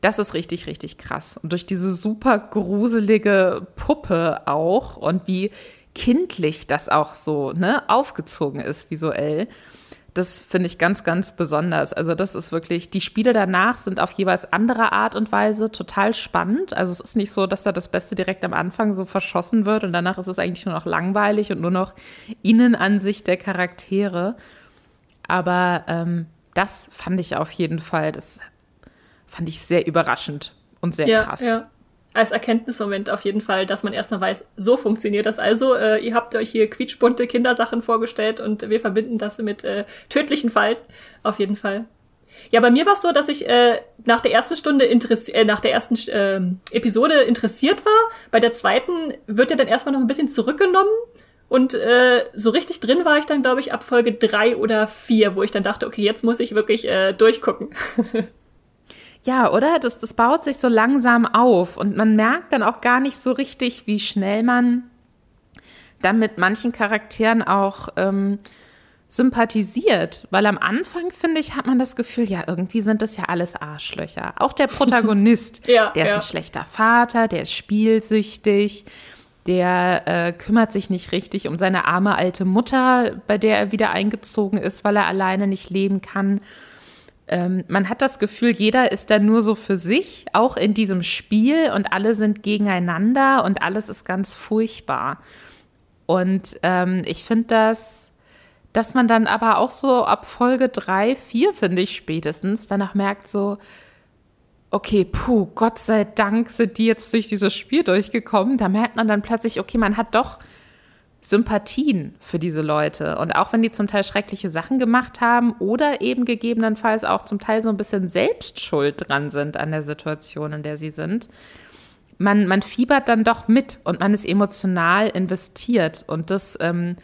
C: Das ist richtig, richtig krass. Und durch diese super gruselige Puppe auch und wie kindlich das auch so ne, aufgezogen ist visuell, das finde ich ganz, ganz besonders. Also das ist wirklich, die Spiele danach sind auf jeweils andere Art und Weise total spannend. Also es ist nicht so, dass da das Beste direkt am Anfang so verschossen wird und danach ist es eigentlich nur noch langweilig und nur noch Innenansicht der Charaktere. Aber ähm, das fand ich auf jeden Fall, das fand ich sehr überraschend und sehr ja, krass. Ja.
A: Als Erkenntnismoment auf jeden Fall, dass man erstmal weiß, so funktioniert das also. Äh, ihr habt euch hier quietschbunte Kindersachen vorgestellt und wir verbinden das mit äh, tödlichen Fall. Auf jeden Fall. Ja, bei mir war es so, dass ich äh, nach der ersten Stunde interessiert, äh, nach der ersten äh, Episode interessiert war. Bei der zweiten wird ja dann erstmal noch ein bisschen zurückgenommen. Und äh, so richtig drin war ich dann, glaube ich, ab Folge drei oder vier, wo ich dann dachte, okay, jetzt muss ich wirklich äh, durchgucken.
C: Ja, oder? Das, das baut sich so langsam auf und man merkt dann auch gar nicht so richtig, wie schnell man dann mit manchen Charakteren auch ähm, sympathisiert. Weil am Anfang, finde ich, hat man das Gefühl, ja, irgendwie sind das ja alles Arschlöcher. Auch der Protagonist, ja, der ist ja. ein schlechter Vater, der ist spielsüchtig, der äh, kümmert sich nicht richtig um seine arme alte Mutter, bei der er wieder eingezogen ist, weil er alleine nicht leben kann. ähm, man hat das Gefühl, jeder ist da nur so für sich, auch in diesem Spiel und alle sind gegeneinander und alles ist ganz furchtbar. Und ähm, ich finde das, dass man dann aber auch so ab Folge drei, vier, finde ich spätestens, danach merkt so, okay, puh, Gott sei Dank sind die jetzt durch dieses Spiel durchgekommen. Da merkt man dann plötzlich, okay, man hat doch Sympathien für diese Leute. Und auch wenn die zum Teil schreckliche Sachen gemacht haben oder eben gegebenenfalls auch zum Teil so ein bisschen Selbstschuld dran sind an der Situation, in der sie sind, man, man fiebert dann doch mit und man ist emotional investiert. Und das ähm,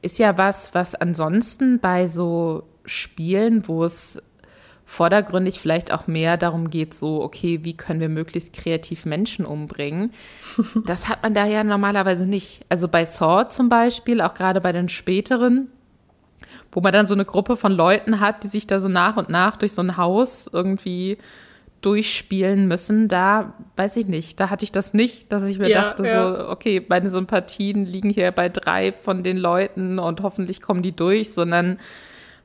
C: ist ja was, was ansonsten bei so Spielen, wo es vordergründig vielleicht auch mehr darum geht, so, okay, wie können wir möglichst kreativ Menschen umbringen? Das hat man da ja normalerweise nicht. Also bei Saw zum Beispiel, auch gerade bei den späteren, wo man dann so eine Gruppe von Leuten hat, die sich da so nach und nach durch so ein Haus irgendwie durchspielen müssen, da weiß ich nicht, da hatte ich das nicht, dass ich mir ja, dachte ja. so, okay, meine Sympathien liegen hier bei drei von den Leuten und hoffentlich kommen die durch, sondern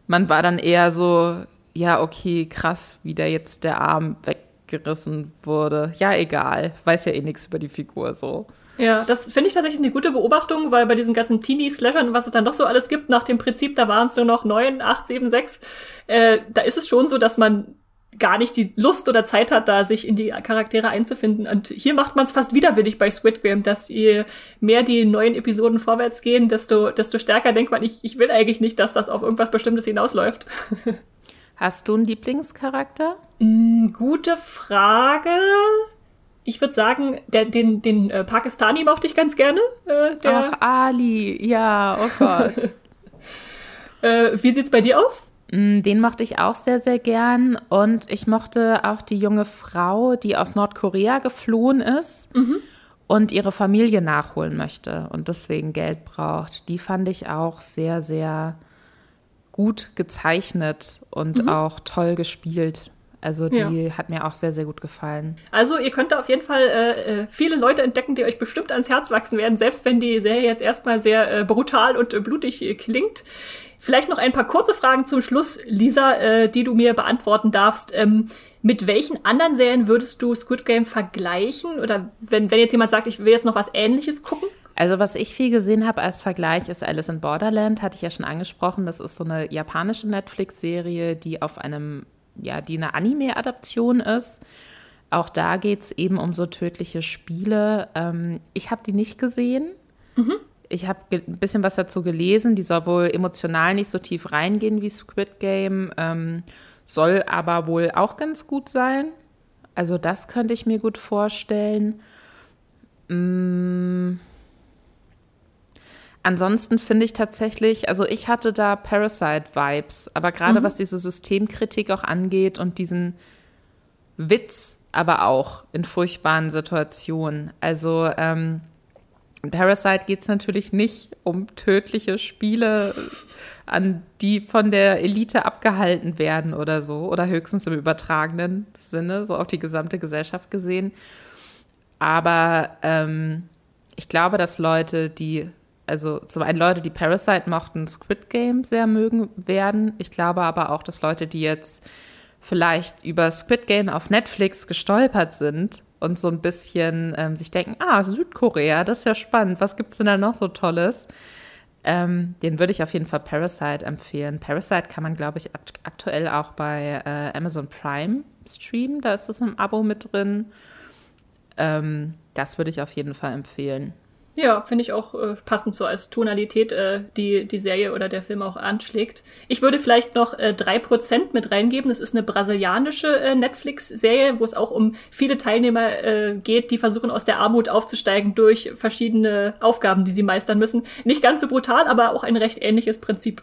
C: man war dann eher so, ja, okay, krass, wie da jetzt der Arm weggerissen wurde. Ja, egal, weiß ja eh nichts über die Figur so.
A: Ja, das finde ich tatsächlich eine gute Beobachtung, weil bei diesen ganzen Teenie-Slashern, was es dann doch so alles gibt, nach dem Prinzip, da waren es nur noch neun, acht, sieben, sechs, äh, da ist es schon so, dass man gar nicht die Lust oder Zeit hat, da sich in die Charaktere einzufinden. Und hier macht man es fast widerwillig bei Squid Game, dass je mehr die neuen Episoden vorwärts gehen, desto, desto stärker denkt man, ich, ich will eigentlich nicht, dass das auf irgendwas Bestimmtes hinausläuft.
C: Hast du einen Lieblingscharakter?
A: Mm, gute Frage. Ich würde sagen, der, den, den äh, Pakistani mochte ich ganz gerne.
C: Äh, der Ach, Ali, ja, oh Gott.
A: äh, wie sieht's bei dir aus?
C: Mm, den mochte ich auch sehr, sehr gern. Und ich mochte auch die junge Frau, die aus Nordkorea geflohen ist mhm. und ihre Familie nachholen möchte und deswegen Geld braucht. Die fand ich auch sehr, sehr gut gezeichnet und mhm. auch toll gespielt. Also die ja. hat mir auch sehr, sehr gut gefallen.
A: Also ihr könnt da auf jeden Fall äh, äh, viele Leute entdecken, die euch bestimmt ans Herz wachsen werden, selbst wenn die Serie jetzt erstmal sehr äh, brutal und äh, blutig äh, klingt. Vielleicht noch ein paar kurze Fragen zum Schluss, Lisa, äh, die du mir beantworten darfst. Ähm, mit welchen anderen Serien würdest du Squid Game vergleichen? Oder wenn, wenn jetzt jemand sagt, ich will jetzt noch was Ähnliches gucken?
C: Also was ich viel gesehen habe als Vergleich ist Alice in Borderland, hatte ich ja schon angesprochen. Das ist so eine japanische Netflix-Serie, die auf einem, ja, die eine Anime-Adaption ist. Auch da geht es eben um so tödliche Spiele. Ähm, ich habe die nicht gesehen. Mhm. Ich habe ein bisschen was dazu gelesen. Die soll wohl emotional nicht so tief reingehen wie Squid Game, ähm, soll aber wohl auch ganz gut sein. Also das könnte ich mir gut vorstellen. Mmh. Ansonsten finde ich tatsächlich, also ich hatte da Parasite-Vibes, aber gerade mhm. was diese Systemkritik auch angeht und diesen Witz, aber auch in furchtbaren Situationen. Also ähm, in Parasite geht es natürlich nicht um tödliche Spiele, an die von der Elite abgehalten werden oder so, oder höchstens im übertragenen Sinne, so auf die gesamte Gesellschaft gesehen. Aber ähm, ich glaube, dass Leute, die also zum einen Leute, die Parasite mochten, Squid Game sehr mögen werden. Ich glaube aber auch, dass Leute, die jetzt vielleicht über Squid Game auf Netflix gestolpert sind und so ein bisschen ähm, sich denken, ah, Südkorea, das ist ja spannend, was gibt es denn da noch so Tolles? Ähm, den würde ich auf jeden Fall Parasite empfehlen. Parasite kann man, glaube ich, akt aktuell auch bei äh, Amazon Prime streamen. Da ist es im Abo mit drin. Ähm, das würde ich auf jeden Fall empfehlen.
A: Ja, finde ich auch äh, passend so als Tonalität, äh, die die Serie oder der Film auch anschlägt. Ich würde vielleicht noch äh, 3% mit reingeben. Das ist eine brasilianische äh, Netflix-Serie, wo es auch um viele Teilnehmer äh, geht, die versuchen aus der Armut aufzusteigen durch verschiedene Aufgaben, die sie meistern müssen. Nicht ganz so brutal, aber auch ein recht ähnliches Prinzip.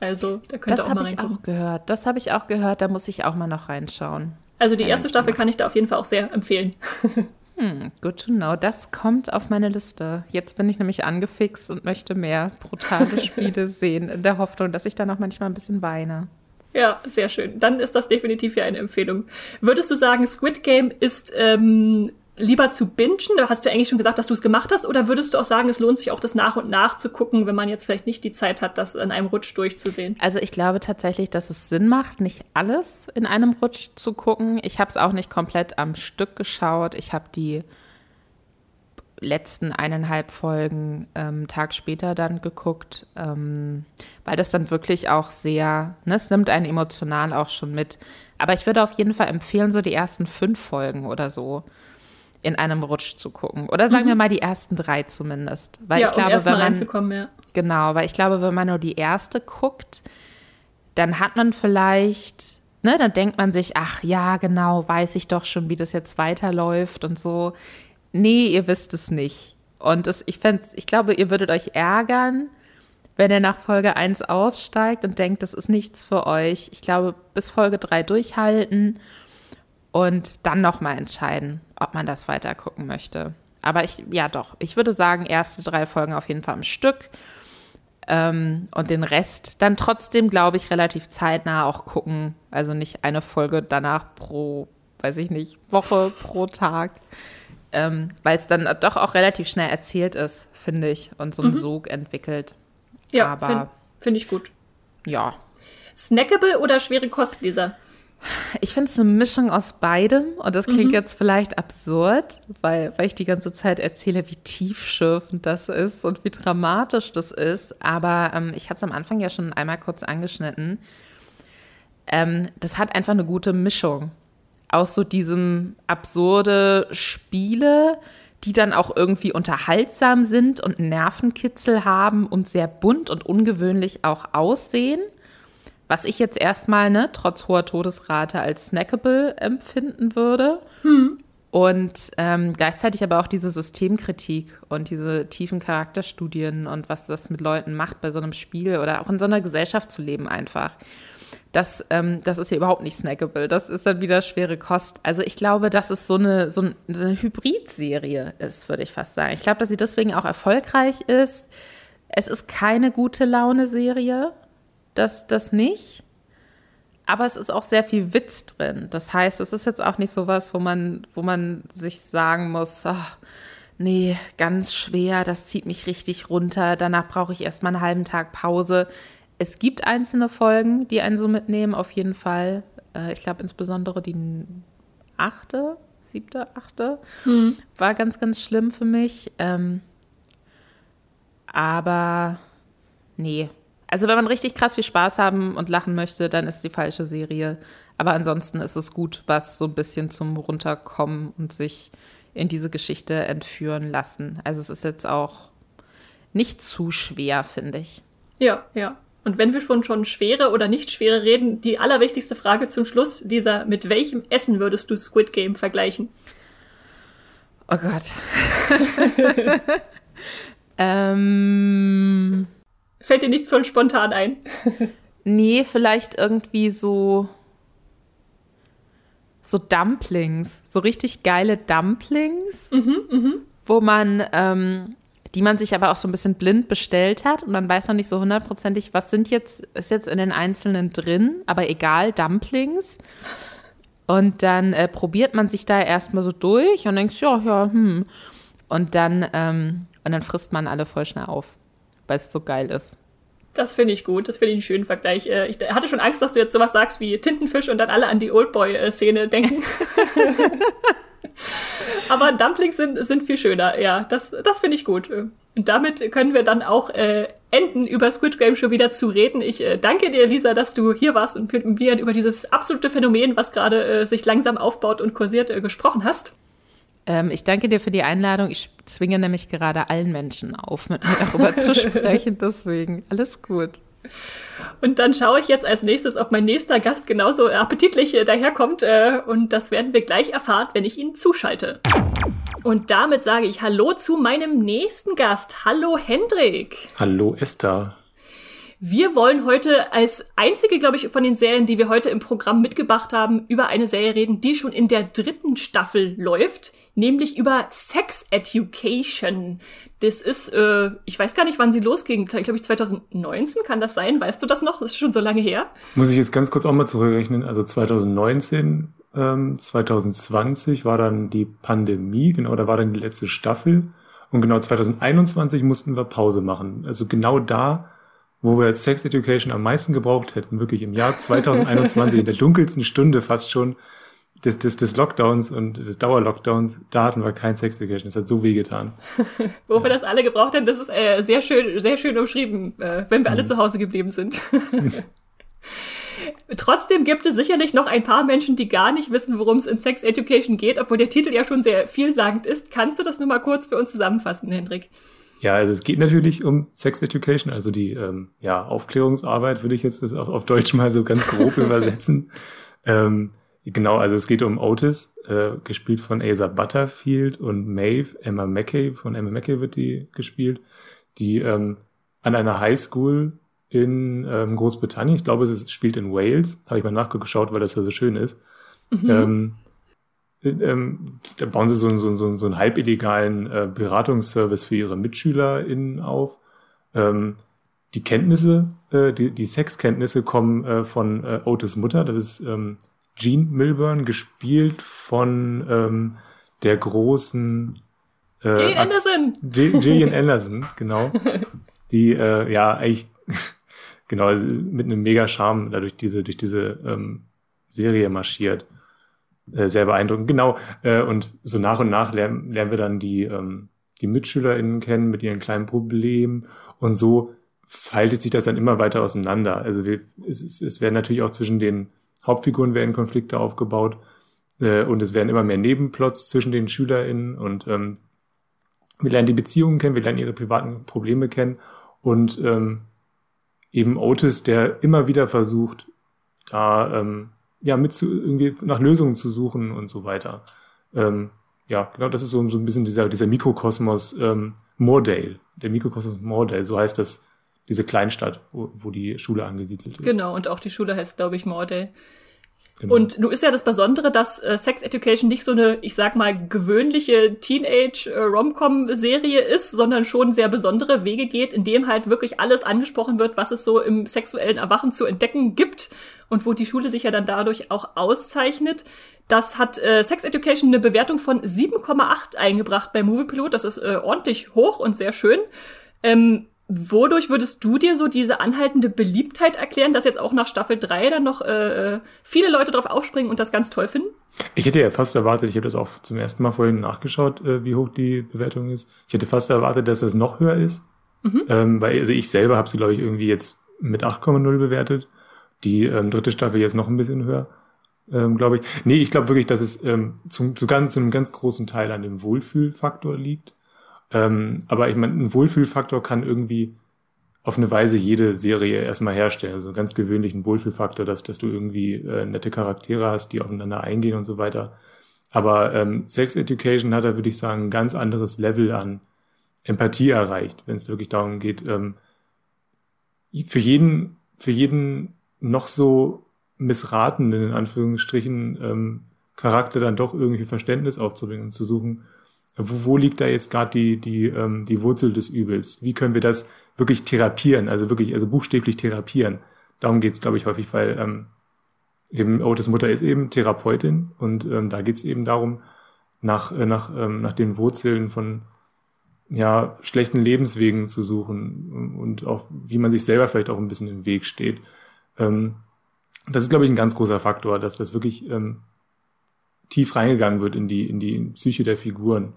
A: Also, da könnt ihr auch mal reingucken.
C: Das habe ich auch gehört. Das habe ich auch gehört. Da muss ich auch mal noch reinschauen.
A: Also die erste Staffel kann ich da auf jeden Fall auch sehr empfehlen.
C: Hm, good to know. Das kommt auf meine Liste. Jetzt bin ich nämlich angefixt und möchte mehr brutale Spiele sehen, in der Hoffnung, dass ich dann auch manchmal ein bisschen weine.
A: Ja, sehr schön. Dann ist das definitiv ja eine Empfehlung. Würdest du sagen, Squid Game ist ähm, lieber zu bingen? Da hast du eigentlich schon gesagt, dass du es gemacht hast. Oder würdest du auch sagen, es lohnt sich auch, das nach und nach zu gucken, wenn man jetzt vielleicht nicht die Zeit hat, das in einem Rutsch durchzusehen?
C: Also ich glaube tatsächlich, dass es Sinn macht, nicht alles in einem Rutsch zu gucken. Ich habe es auch nicht komplett am Stück geschaut. Ich habe die letzten eineinhalb Folgen ähm, Tag später dann geguckt, ähm, weil das dann wirklich auch sehr, ne, es nimmt einen emotional auch schon mit. Aber ich würde auf jeden Fall empfehlen, so die ersten fünf Folgen oder so in einem Rutsch zu gucken. Oder sagen mhm. wir mal die ersten drei zumindest. Weil
A: ja,
C: ich glaube,
A: um wenn man, ja.
C: Genau, weil ich glaube, wenn man nur die erste guckt, dann hat man vielleicht, ne, dann denkt man sich, ach ja, genau, weiß ich doch schon, wie das jetzt weiterläuft und so. Nee, ihr wisst es nicht. Und das, ich fände, ich glaube, ihr würdet euch ärgern, wenn ihr nach Folge 1 aussteigt und denkt, das ist nichts für euch. Ich glaube, bis Folge 3 durchhalten und dann nochmal entscheiden, ob man das weiter gucken möchte. Aber ich, ja doch, ich würde sagen, erste drei Folgen auf jeden Fall am Stück. Ähm, und den Rest dann trotzdem, glaube ich, relativ zeitnah auch gucken. Also nicht eine Folge danach pro, weiß ich nicht, Woche pro Tag. Ähm, Weil es dann doch auch relativ schnell erzählt ist, finde ich, und so einen mhm. Sog entwickelt.
A: Ja, finde find ich gut.
C: Ja.
A: Snackable oder schwere Kost, Lisa?
C: Ich finde es eine Mischung aus beidem und das klingt mhm. jetzt vielleicht absurd, weil, weil ich die ganze Zeit erzähle, wie tiefschürfend das ist und wie dramatisch das ist. Aber ähm, ich hatte es am Anfang ja schon einmal kurz angeschnitten. Ähm, das hat einfach eine gute Mischung aus so diesem absurde Spiele, die dann auch irgendwie unterhaltsam sind und Nervenkitzel haben und sehr bunt und ungewöhnlich auch aussehen was ich jetzt erstmal, ne, trotz hoher Todesrate als snackable empfinden würde. Hm. Und ähm, gleichzeitig aber auch diese Systemkritik und diese tiefen Charakterstudien und was das mit Leuten macht bei so einem Spiel oder auch in so einer Gesellschaft zu leben einfach. Das, ähm, das ist ja überhaupt nicht snackable. Das ist dann wieder schwere Kost. Also ich glaube, dass es so eine, so eine Hybrid-Serie ist, würde ich fast sagen. Ich glaube, dass sie deswegen auch erfolgreich ist. Es ist keine gute Laune-Serie das, das nicht. Aber es ist auch sehr viel Witz drin. Das heißt, es ist jetzt auch nicht so was, wo man, wo man sich sagen muss, ach, nee, ganz schwer, das zieht mich richtig runter. Danach brauche ich erstmal einen halben Tag Pause. Es gibt einzelne Folgen, die einen so mitnehmen, auf jeden Fall. Äh, ich glaube insbesondere die achte, siebte, achte hm. war ganz, ganz schlimm für mich. Ähm, aber nee, also wenn man richtig krass viel Spaß haben und lachen möchte, dann ist die falsche Serie. Aber ansonsten ist es gut, was so ein bisschen zum Runterkommen und sich in diese Geschichte entführen lassen. Also es ist jetzt auch nicht zu schwer, finde ich.
A: Ja, ja. Und wenn wir schon schon schwere oder nicht schwere reden, die allerwichtigste Frage zum Schluss dieser, mit welchem Essen würdest du Squid Game vergleichen?
C: Oh Gott. ähm
A: Fällt dir nichts von spontan ein?
C: nee, vielleicht irgendwie so so Dumplings, so richtig geile Dumplings, mhm, mh. wo man, ähm, die man sich aber auch so ein bisschen blind bestellt hat und man weiß noch nicht so hundertprozentig, was sind jetzt, ist jetzt in den einzelnen drin, aber egal, Dumplings. Und dann äh, probiert man sich da erstmal so durch und denkt, ja, ja, hm. Und dann, ähm, und dann frisst man alle voll schnell auf weil es so geil ist.
A: Das finde ich gut. Das finde ich einen schönen Vergleich. Äh, ich hatte schon Angst, dass du jetzt sowas sagst wie Tintenfisch und dann alle an die Oldboy-Szene denken. Aber Dumplings sind, sind viel schöner. Ja, das, das finde ich gut. Und damit können wir dann auch äh, enden, über Squid Game schon wieder zu reden. Ich äh, danke dir, Lisa, dass du hier warst und mit mir über dieses absolute Phänomen, was gerade äh, sich langsam aufbaut und kursiert, äh, gesprochen hast.
C: Ähm, ich danke dir für die Einladung. Ich zwinge nämlich gerade allen Menschen auf, mit mir darüber zu sprechen. Deswegen alles gut.
A: Und dann schaue ich jetzt als nächstes, ob mein nächster Gast genauso appetitlich äh, daherkommt. Äh, und das werden wir gleich erfahren, wenn ich ihn zuschalte. Und damit sage ich Hallo zu meinem nächsten Gast. Hallo Hendrik.
D: Hallo Esther.
A: Wir wollen heute als einzige, glaube ich, von den Serien, die wir heute im Programm mitgebracht haben, über eine Serie reden, die schon in der dritten Staffel läuft, nämlich über Sex Education. Das ist, äh, ich weiß gar nicht, wann sie losging. Ich glaube, ich 2019 kann das sein. Weißt du das noch? Das ist schon so lange her.
D: Muss ich jetzt ganz kurz auch mal zurückrechnen. Also 2019 ähm, 2020 war dann die Pandemie, genau, da war dann die letzte Staffel. Und genau 2021 mussten wir Pause machen. Also genau da, wo wir Sex Education am meisten gebraucht hätten, wirklich im Jahr 2021, in der dunkelsten Stunde fast schon des, des, des Lockdowns und des Dauerlockdowns, da hatten wir kein Sex Education. Das hat so weh getan.
A: wo wir das alle gebraucht haben, das ist äh, sehr schön, sehr schön umschrieben, äh, wenn wir alle mhm. zu Hause geblieben sind. Trotzdem gibt es sicherlich noch ein paar Menschen, die gar nicht wissen, worum es in Sex Education geht, obwohl der Titel ja schon sehr vielsagend ist. Kannst du das nur mal kurz für uns zusammenfassen, Hendrik?
D: Ja, also es geht natürlich um Sex Education, also die ähm, ja, Aufklärungsarbeit, würde ich jetzt das auf, auf Deutsch mal so ganz grob übersetzen. Ähm, genau, also es geht um Otis, äh, gespielt von Asa Butterfield und Maeve, Emma Mackey, von Emma Mackey wird die gespielt, die ähm, an einer Highschool in ähm, Großbritannien. Ich glaube, es spielt in Wales. Habe ich mal nachgeschaut, weil das ja so schön ist. Mhm. Ähm, ähm, da bauen sie so, so, so, so einen halbillegalen äh, Beratungsservice für ihre MitschülerInnen auf. Ähm, die Kenntnisse, äh, die, die Sexkenntnisse kommen äh, von äh, Otis Mutter. Das ist ähm, Jean Milburn, gespielt von ähm, der großen
A: äh, Gillian Anderson.
D: Gillian Anderson, genau. Die äh, ja eigentlich genau, mit einem mega Charme dadurch diese, durch diese ähm, Serie marschiert. Äh, sehr beeindruckend. Genau. Äh, und so nach und nach lernen, lernen wir dann die, ähm, die MitschülerInnen kennen mit ihren kleinen Problemen und so faltet sich das dann immer weiter auseinander. Also wir, es, es, es werden natürlich auch zwischen den Hauptfiguren werden Konflikte aufgebaut äh, und es werden immer mehr Nebenplots zwischen den SchülerInnen und ähm, wir lernen die Beziehungen kennen, wir lernen ihre privaten Probleme kennen und ähm, eben Otis, der immer wieder versucht, da ähm, ja mit zu, irgendwie nach Lösungen zu suchen und so weiter. Ähm, ja, genau, das ist so, so ein bisschen dieser, dieser Mikrokosmos ähm, Moordale, der Mikrokosmos Moordale, so heißt das, diese Kleinstadt, wo, wo die Schule angesiedelt ist.
A: Genau, und auch die Schule heißt, glaube ich, Moordale. Genau. Und nun ist ja das Besondere, dass äh, Sex Education nicht so eine, ich sag mal, gewöhnliche Teenage-Rom-Com-Serie äh, ist, sondern schon sehr besondere Wege geht, in dem halt wirklich alles angesprochen wird, was es so im sexuellen Erwachen zu entdecken gibt und wo die Schule sich ja dann dadurch auch auszeichnet. Das hat äh, Sex Education eine Bewertung von 7,8 eingebracht bei Moviepilot. Das ist äh, ordentlich hoch und sehr schön. Ähm, Wodurch würdest du dir so diese anhaltende Beliebtheit erklären, dass jetzt auch nach Staffel 3 dann noch äh, viele Leute drauf aufspringen und das ganz toll finden?
D: Ich hätte ja fast erwartet, ich habe das auch zum ersten Mal vorhin nachgeschaut, äh, wie hoch die Bewertung ist. Ich hätte fast erwartet, dass das noch höher ist. Mhm. Ähm, weil also ich selber habe sie, glaube ich, irgendwie jetzt mit 8,0 bewertet. Die ähm, dritte Staffel jetzt noch ein bisschen höher, ähm, glaube ich. Nee, ich glaube wirklich, dass es ähm, zu, zu, ganz, zu einem ganz großen Teil an dem Wohlfühlfaktor liegt ähm, aber ich meine, ein Wohlfühlfaktor kann irgendwie auf eine Weise jede Serie erstmal herstellen. Also einen ganz gewöhnlichen Wohlfühlfaktor, dass, dass du irgendwie äh, nette Charaktere hast, die aufeinander eingehen und so weiter. Aber ähm, Sex Education hat da, würde ich sagen, ein ganz anderes Level an Empathie erreicht, wenn es wirklich darum geht, ähm, für jeden, für jeden noch so missratenen, in Anführungsstrichen, ähm, Charakter dann doch irgendwie Verständnis aufzubringen und zu suchen, wo, wo liegt da jetzt gerade die, die, ähm, die Wurzel des Übels? Wie können wir das wirklich therapieren, also wirklich, also buchstäblich therapieren? Darum geht's, glaube ich, häufig, weil ähm, eben Otis Mutter ist eben Therapeutin und ähm, da geht's eben darum, nach, äh, nach, ähm, nach den Wurzeln von ja, schlechten Lebenswegen zu suchen und auch, wie man sich selber vielleicht auch ein bisschen im Weg steht. Ähm, das ist, glaube ich, ein ganz großer Faktor, dass das wirklich ähm, tief reingegangen wird in die, in die Psyche der Figuren.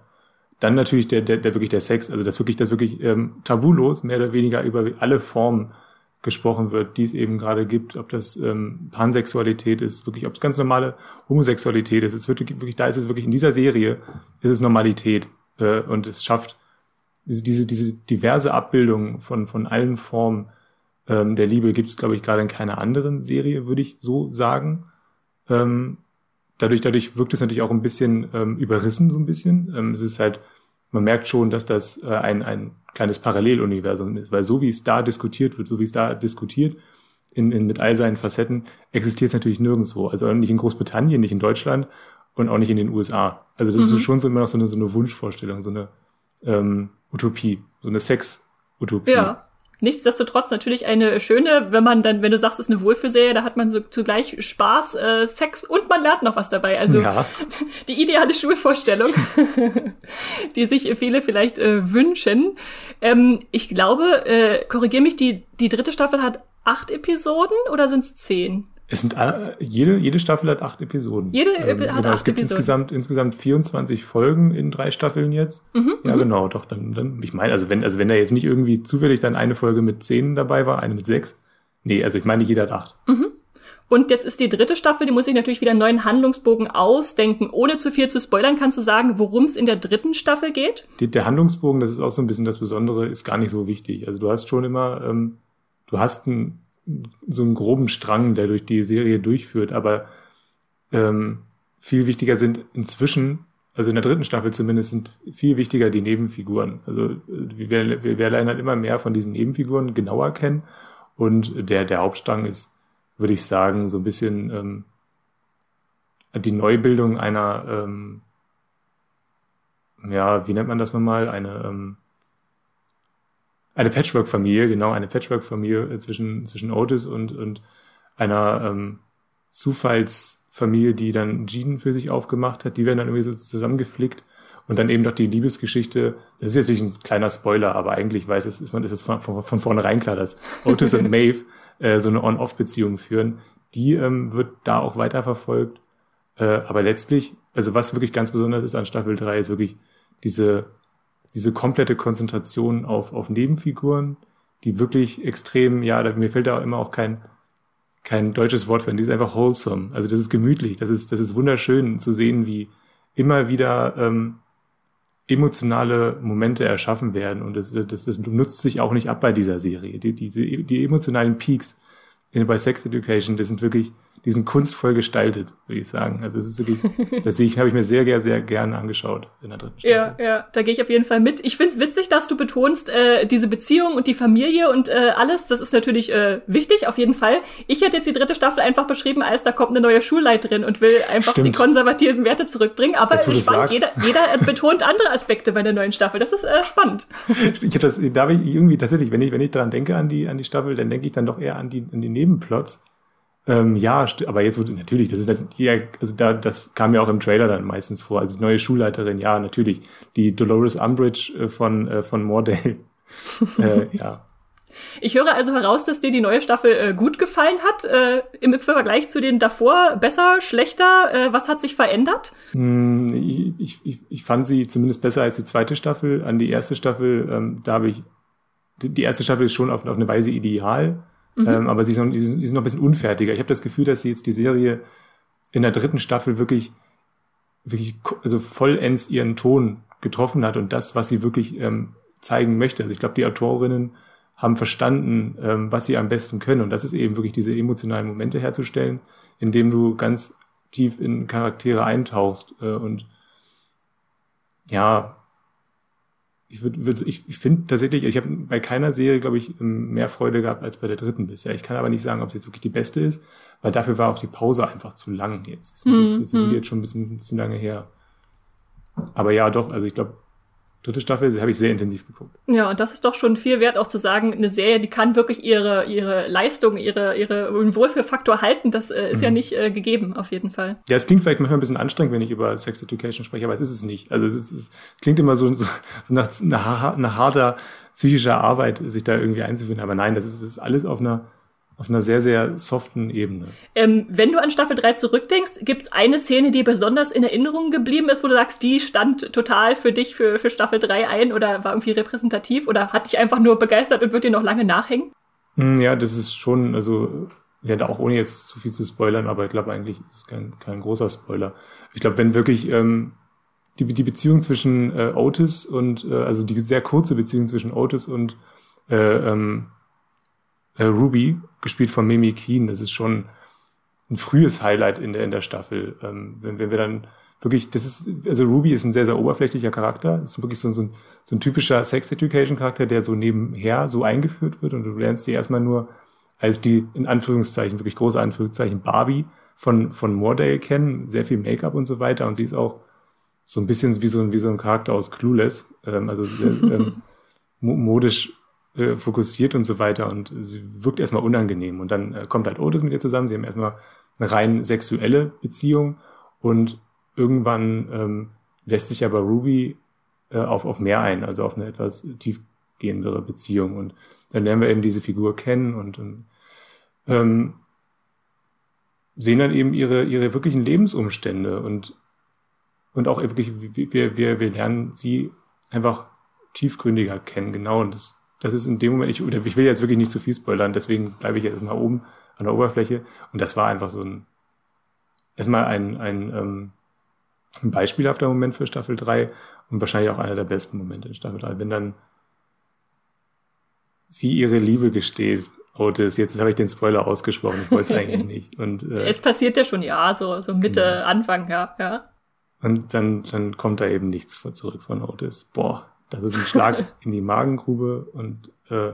D: Dann natürlich der, der, der wirklich der Sex, also das wirklich, das wirklich ähm, tabulos, mehr oder weniger über alle Formen gesprochen wird, die es eben gerade gibt, ob das ähm, Pansexualität ist, wirklich, ob es ganz normale Homosexualität ist. Es wird wirklich, wirklich, da ist es wirklich in dieser Serie ist es Normalität äh, und es schafft diese, diese, diese diverse Abbildung von von allen Formen ähm, der Liebe gibt es, glaube ich, gerade in keiner anderen Serie, würde ich so sagen. Ähm, dadurch, dadurch wirkt es natürlich auch ein bisschen ähm, überrissen, so ein bisschen. Ähm, es ist halt, man merkt schon, dass das äh, ein, ein kleines Paralleluniversum ist, weil so wie es da diskutiert wird, so wie es da diskutiert, in, in, mit all seinen Facetten, existiert es natürlich nirgendwo. Also nicht in Großbritannien, nicht in Deutschland und auch nicht in den USA. Also das mhm. ist schon so immer noch so eine, so eine Wunschvorstellung, so eine ähm, Utopie, so eine Sex-Utopie.
A: Ja. Nichtsdestotrotz natürlich eine schöne, wenn man dann, wenn du sagst, es ist eine Wohlfühlserie, da hat man so zugleich Spaß, äh, Sex und man lernt noch was dabei. Also ja. die ideale Schulvorstellung, die sich viele vielleicht äh, wünschen. Ähm, ich glaube, äh, korrigier mich, die, die dritte Staffel hat acht Episoden oder sind es zehn?
D: Es sind äh, jede, jede Staffel hat acht Episoden.
A: Jede ähm, hat
D: genau,
A: acht
D: es gibt
A: Episoden.
D: Insgesamt, insgesamt 24 Folgen in drei Staffeln jetzt. Mhm, ja, mhm. genau, doch, dann, dann, ich meine, also wenn, also wenn da jetzt nicht irgendwie zufällig dann eine Folge mit zehn dabei war, eine mit sechs. Nee, also ich meine, jeder hat acht.
A: Mhm. Und jetzt ist die dritte Staffel, die muss ich natürlich wieder einen neuen Handlungsbogen ausdenken. Ohne zu viel zu spoilern, kannst du sagen, worum es in der dritten Staffel geht?
D: Die, der Handlungsbogen, das ist auch so ein bisschen das Besondere, ist gar nicht so wichtig. Also du hast schon immer, ähm, du hast ein so einen groben Strang, der durch die Serie durchführt, aber ähm, viel wichtiger sind inzwischen, also in der dritten Staffel zumindest, sind viel wichtiger die Nebenfiguren. Also wir, wir, lernen halt immer mehr von diesen Nebenfiguren genauer kennen und der, der Hauptstrang ist, würde ich sagen, so ein bisschen ähm, die Neubildung einer, ähm, ja, wie nennt man das nochmal, eine ähm, eine Patchwork-Familie, genau, eine Patchwork-Familie äh, zwischen, zwischen Otis und, und einer ähm, Zufallsfamilie, die dann Jean für sich aufgemacht hat. Die werden dann irgendwie so zusammengeflickt. Und dann eben doch die Liebesgeschichte, das ist jetzt nicht ein kleiner Spoiler, aber eigentlich weiß es, ist man ist es von, von, von vornherein klar, dass Otis und Maeve äh, so eine On-Off-Beziehung führen. Die ähm, wird da auch weiterverfolgt. Äh, aber letztlich, also was wirklich ganz besonders ist an Staffel 3, ist wirklich diese diese komplette Konzentration auf, auf Nebenfiguren, die wirklich extrem, ja, mir fällt da immer auch kein, kein deutsches Wort für, die ist einfach wholesome. Also das ist gemütlich, das ist, das ist wunderschön zu sehen, wie immer wieder ähm, emotionale Momente erschaffen werden. Und das, das, das nutzt sich auch nicht ab bei dieser Serie. Die, diese, die emotionalen Peaks in, bei Sex Education, das sind wirklich, die sind kunstvoll gestaltet, würde ich sagen. Also es ist wirklich, das habe ich mir sehr, sehr, sehr gerne angeschaut in der dritten Staffel.
A: Ja, ja, da gehe ich auf jeden Fall mit. Ich finde es witzig, dass du betonst, äh, diese Beziehung und die Familie und äh, alles, das ist natürlich äh, wichtig, auf jeden Fall. Ich hätte jetzt die dritte Staffel einfach beschrieben, als da kommt eine neue Schulleiterin und will einfach Stimmt. die konservativen Werte zurückbringen. Aber jetzt, spannend, jeder, jeder betont andere Aspekte bei der neuen Staffel. Das ist äh, spannend.
D: Ich habe das, da habe ich irgendwie tatsächlich, wenn ich, wenn ich daran denke an die, an die Staffel, dann denke ich dann doch eher an die, an die Nebenplots ähm, ja, aber jetzt wurde natürlich, das ist ja, also da, das kam ja auch im Trailer dann meistens vor. Also die neue Schulleiterin, ja, natürlich. Die Dolores Umbridge äh, von, äh, von Mordale. äh, ja.
A: Ich höre also heraus, dass dir die neue Staffel äh, gut gefallen hat. Äh, Im Vergleich zu den davor besser, schlechter. Äh, was hat sich verändert?
D: Hm, ich, ich, ich fand sie zumindest besser als die zweite Staffel. An die erste Staffel, ähm, da habe ich, die erste Staffel ist schon auf, auf eine Weise ideal. Mhm. Ähm, aber sie sind, die sind noch ein bisschen unfertiger. Ich habe das Gefühl, dass sie jetzt die Serie in der dritten Staffel wirklich, wirklich also vollends ihren Ton getroffen hat und das, was sie wirklich ähm, zeigen möchte. Also ich glaube, die Autorinnen haben verstanden, ähm, was sie am besten können. Und das ist eben wirklich diese emotionalen Momente herzustellen, indem du ganz tief in Charaktere eintauchst äh, und ja, ich würd, ich, ich finde tatsächlich, ich habe bei keiner Serie, glaube ich, mehr Freude gehabt als bei der dritten bisher. Ich kann aber nicht sagen, ob es jetzt wirklich die beste ist, weil dafür war auch die Pause einfach zu lang jetzt. Das sind, mhm. das sind jetzt schon ein bisschen, ein bisschen lange her. Aber ja, doch, also ich glaube, dritte Staffel habe ich sehr intensiv geguckt.
A: Ja, und das ist doch schon viel wert, auch zu sagen, eine Serie, die kann wirklich ihre, ihre Leistung, ihre, ihre Wohlfühlfaktor halten. Das äh, ist mhm. ja nicht äh, gegeben, auf jeden Fall.
D: Ja, es klingt vielleicht manchmal ein bisschen anstrengend, wenn ich über Sex Education spreche, aber es ist es nicht. Also es, ist, es klingt immer so, so, so nach, nach, nach harter psychischer Arbeit, sich da irgendwie einzufinden. Aber nein, das ist, das ist alles auf einer auf einer sehr, sehr soften Ebene.
A: Ähm, wenn du an Staffel 3 zurückdenkst, gibt es eine Szene, die besonders in Erinnerung geblieben ist, wo du sagst, die stand total für dich für, für Staffel 3 ein oder war irgendwie repräsentativ oder hat dich einfach nur begeistert und wird dir noch lange nachhängen?
D: Hm, ja, das ist schon, also ja, auch ohne jetzt zu viel zu spoilern, aber ich glaube eigentlich ist es kein, kein großer Spoiler. Ich glaube, wenn wirklich ähm, die, die Beziehung zwischen äh, Otis und, äh, also die sehr kurze Beziehung zwischen Otis und äh, ähm, äh, Ruby, gespielt von Mimi Keen. Das ist schon ein frühes Highlight in der, in der Staffel. Ähm, wenn, wenn wir dann wirklich, das ist, also Ruby ist ein sehr, sehr oberflächlicher Charakter. Das ist wirklich so, so, ein, so ein typischer Sex-Education-Charakter, der so nebenher so eingeführt wird und du lernst sie erstmal nur als die, in Anführungszeichen, wirklich große Anführungszeichen, Barbie von, von Mordale kennen, sehr viel Make-up und so weiter und sie ist auch so ein bisschen wie so ein, wie so ein Charakter aus Clueless, ähm, also sehr, ähm, modisch äh, fokussiert und so weiter und sie wirkt erstmal unangenehm. Und dann äh, kommt halt Otis mit ihr zusammen. Sie haben erstmal eine rein sexuelle Beziehung und irgendwann ähm, lässt sich aber Ruby äh, auf, auf mehr ein, also auf eine etwas tiefgehendere Beziehung. Und dann lernen wir eben diese Figur kennen und, und ähm, sehen dann eben ihre, ihre wirklichen Lebensumstände und, und auch wirklich, wir, wir, wir lernen sie einfach tiefgründiger kennen, genau. Und das, das ist in dem Moment, ich, ich will jetzt wirklich nicht zu viel spoilern, deswegen bleibe ich jetzt mal oben an der Oberfläche. Und das war einfach so ein, erstmal ein, ein, ähm, ein beispielhafter Moment für Staffel 3 und wahrscheinlich auch einer der besten Momente in Staffel 3, wenn dann sie ihre Liebe gesteht. Otis, jetzt habe ich den Spoiler ausgesprochen, ich wollte es eigentlich nicht. Und,
A: äh, es passiert ja schon, ja, so, so Mitte, ja. Anfang, ja, ja.
D: Und dann, dann kommt da eben nichts vor zurück von Otis. Boah, das ist ein Schlag in die Magengrube und äh,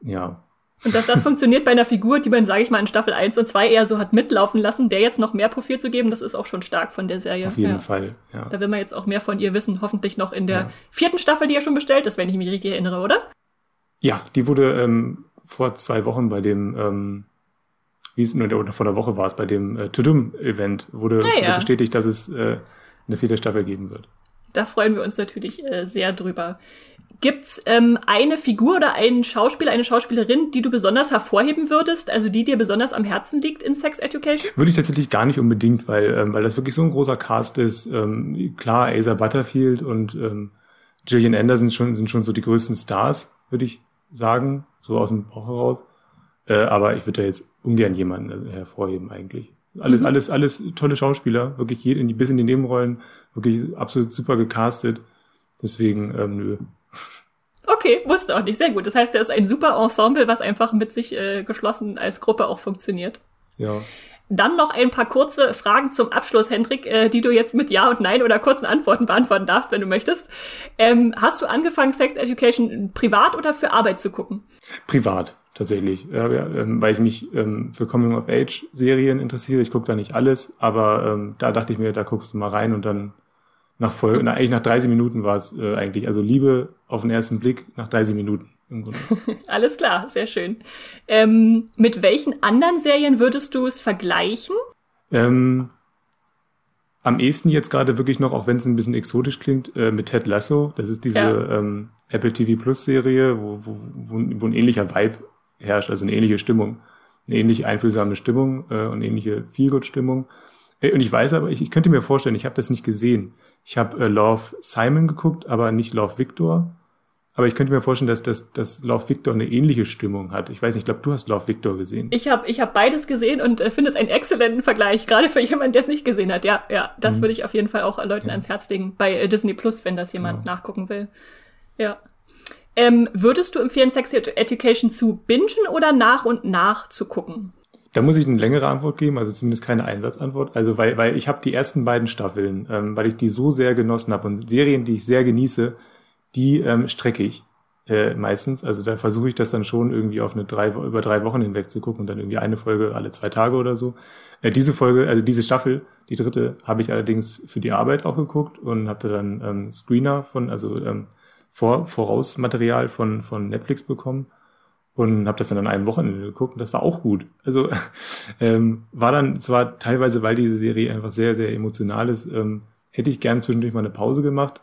D: ja,
A: und dass das funktioniert bei einer Figur, die man, sage ich mal, in Staffel 1 und 2 eher so hat mitlaufen lassen, der jetzt noch mehr Profil zu geben, das ist auch schon stark von der Serie.
D: Auf jeden ja. Fall, ja.
A: Da will man jetzt auch mehr von ihr wissen, hoffentlich noch in der ja. vierten Staffel, die ja schon bestellt ist, wenn ich mich richtig erinnere, oder?
D: Ja, die wurde ähm, vor zwei Wochen bei dem, ähm, wie es nur oder vor der Woche war es, bei dem äh, Tudum-Event, wurde, ah, ja. wurde bestätigt, dass es äh, eine vierte Staffel geben wird.
A: Da freuen wir uns natürlich äh, sehr drüber. Gibt's ähm, eine Figur oder einen Schauspieler, eine Schauspielerin, die du besonders hervorheben würdest, also die dir besonders am Herzen liegt in Sex Education?
D: Würde ich tatsächlich gar nicht unbedingt, weil, ähm, weil das wirklich so ein großer Cast ist. Ähm, klar, Asa Butterfield und ähm, Gillian Anderson schon, sind schon so die größten Stars, würde ich sagen, so aus dem Bauch heraus. Äh, aber ich würde da jetzt ungern jemanden äh, hervorheben eigentlich. Alles, mhm. alles, alles tolle Schauspieler, wirklich jede, bis in die Nebenrollen, wirklich absolut super gecastet. Deswegen, ähm, nö,
A: Okay, wusste auch nicht. Sehr gut. Das heißt, er ist ein super Ensemble, was einfach mit sich äh, geschlossen als Gruppe auch funktioniert.
D: Ja.
A: Dann noch ein paar kurze Fragen zum Abschluss, Hendrik, äh, die du jetzt mit Ja und Nein oder kurzen Antworten beantworten darfst, wenn du möchtest. Ähm, hast du angefangen, Sex Education privat oder für Arbeit zu gucken?
D: Privat, tatsächlich. Ja, ja, ähm, weil ich mich ähm, für Coming-of-Age-Serien interessiere. Ich gucke da nicht alles, aber ähm, da dachte ich mir, da guckst du mal rein und dann nach Folge, na, eigentlich nach 30 Minuten war es äh, eigentlich. Also Liebe auf den ersten Blick nach 30 Minuten.
A: Alles klar, sehr schön. Ähm, mit welchen anderen Serien würdest du es vergleichen?
D: Ähm, am ehesten jetzt gerade wirklich noch, auch wenn es ein bisschen exotisch klingt, äh, mit Ted Lasso. Das ist diese ja. ähm, Apple TV Plus Serie, wo, wo, wo, wo ein ähnlicher Vibe herrscht, also eine ähnliche Stimmung, eine ähnlich einfühlsame Stimmung äh, und ähnliche Feelgood-Stimmung. Äh, und ich weiß aber, ich, ich könnte mir vorstellen, ich habe das nicht gesehen. Ich habe äh, Love Simon geguckt, aber nicht Love Victor. Aber ich könnte mir vorstellen, dass, dass, dass Love Victor eine ähnliche Stimmung hat. Ich weiß nicht, ich glaube, du hast Love Victor gesehen.
A: Ich habe ich hab beides gesehen und äh, finde es einen exzellenten Vergleich, gerade für jemanden, der es nicht gesehen hat. Ja, ja, das mhm. würde ich auf jeden Fall auch Leuten ja. ans Herz legen bei äh, Disney Plus, wenn das jemand genau. nachgucken will. Ja. Ähm, würdest du empfehlen, Sex Education zu bingen oder nach und nach zu gucken?
D: Da muss ich eine längere Antwort geben, also zumindest keine Einsatzantwort. Also weil, weil ich habe die ersten beiden Staffeln, ähm, weil ich die so sehr genossen habe und Serien, die ich sehr genieße, die ähm, strecke ich äh, meistens. Also da versuche ich das dann schon irgendwie auf eine drei über drei Wochen hinweg zu gucken und dann irgendwie eine Folge alle zwei Tage oder so. Äh, diese Folge, also diese Staffel, die dritte, habe ich allerdings für die Arbeit auch geguckt und hatte dann ähm, Screener von, also ähm, Vor Vorausmaterial von von Netflix bekommen und habe das dann an einem Wochenende geguckt und das war auch gut. Also ähm, war dann zwar teilweise, weil diese Serie einfach sehr, sehr emotional ist, ähm, hätte ich gern zwischendurch mal eine Pause gemacht,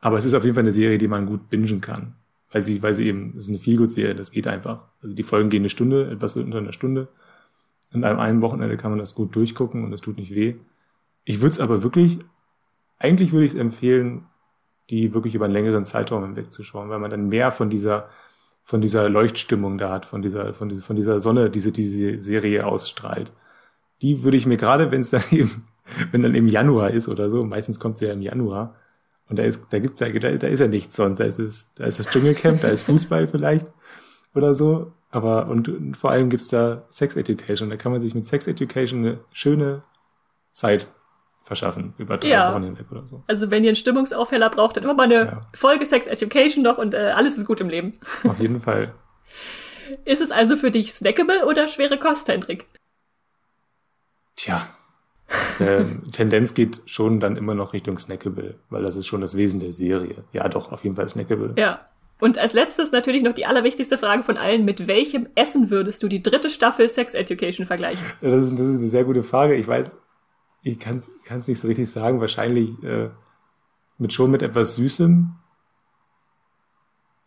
D: aber es ist auf jeden Fall eine Serie, die man gut bingen kann. Weil sie, weil sie eben, es ist eine Feelgood-Serie, das geht einfach. Also die Folgen gehen eine Stunde, etwas unter einer Stunde. An einem, einem Wochenende kann man das gut durchgucken und es tut nicht weh. Ich würde es aber wirklich, eigentlich würde ich es empfehlen, die wirklich über einen längeren Zeitraum hinweg zu schauen, weil man dann mehr von dieser von dieser Leuchtstimmung da hat, von dieser, von dieser, von dieser Sonne, diese diese Serie ausstrahlt. Die würde ich mir gerade, wenn es dann eben, wenn dann im Januar ist oder so, meistens kommt sie ja im Januar, und da ist, da gibt's ja, da, da ist ja nichts sonst. Da ist, es, da ist das Dschungelcamp, da ist Fußball vielleicht oder so. Aber und, und vor allem gibt's da Sex Education. Da kann man sich mit Sex Education eine schöne Zeit verschaffen über drei ja. Wochen hinweg oder so.
A: Also wenn ihr einen Stimmungsaufheller braucht, dann immer mal eine ja. Folge Sex Education noch und äh, alles ist gut im Leben.
D: Auf jeden Fall.
A: Ist es also für dich snackable oder schwere Kost, Hendrik?
D: Tja. ähm, Tendenz geht schon dann immer noch Richtung snackable, weil das ist schon das Wesen der Serie. Ja, doch, auf jeden Fall snackable.
A: Ja. Und als letztes natürlich noch die allerwichtigste Frage von allen. Mit welchem Essen würdest du die dritte Staffel Sex Education vergleichen?
D: Das ist, das ist eine sehr gute Frage. Ich weiß, ich kann es nicht so richtig sagen. Wahrscheinlich äh, mit schon mit etwas Süßem.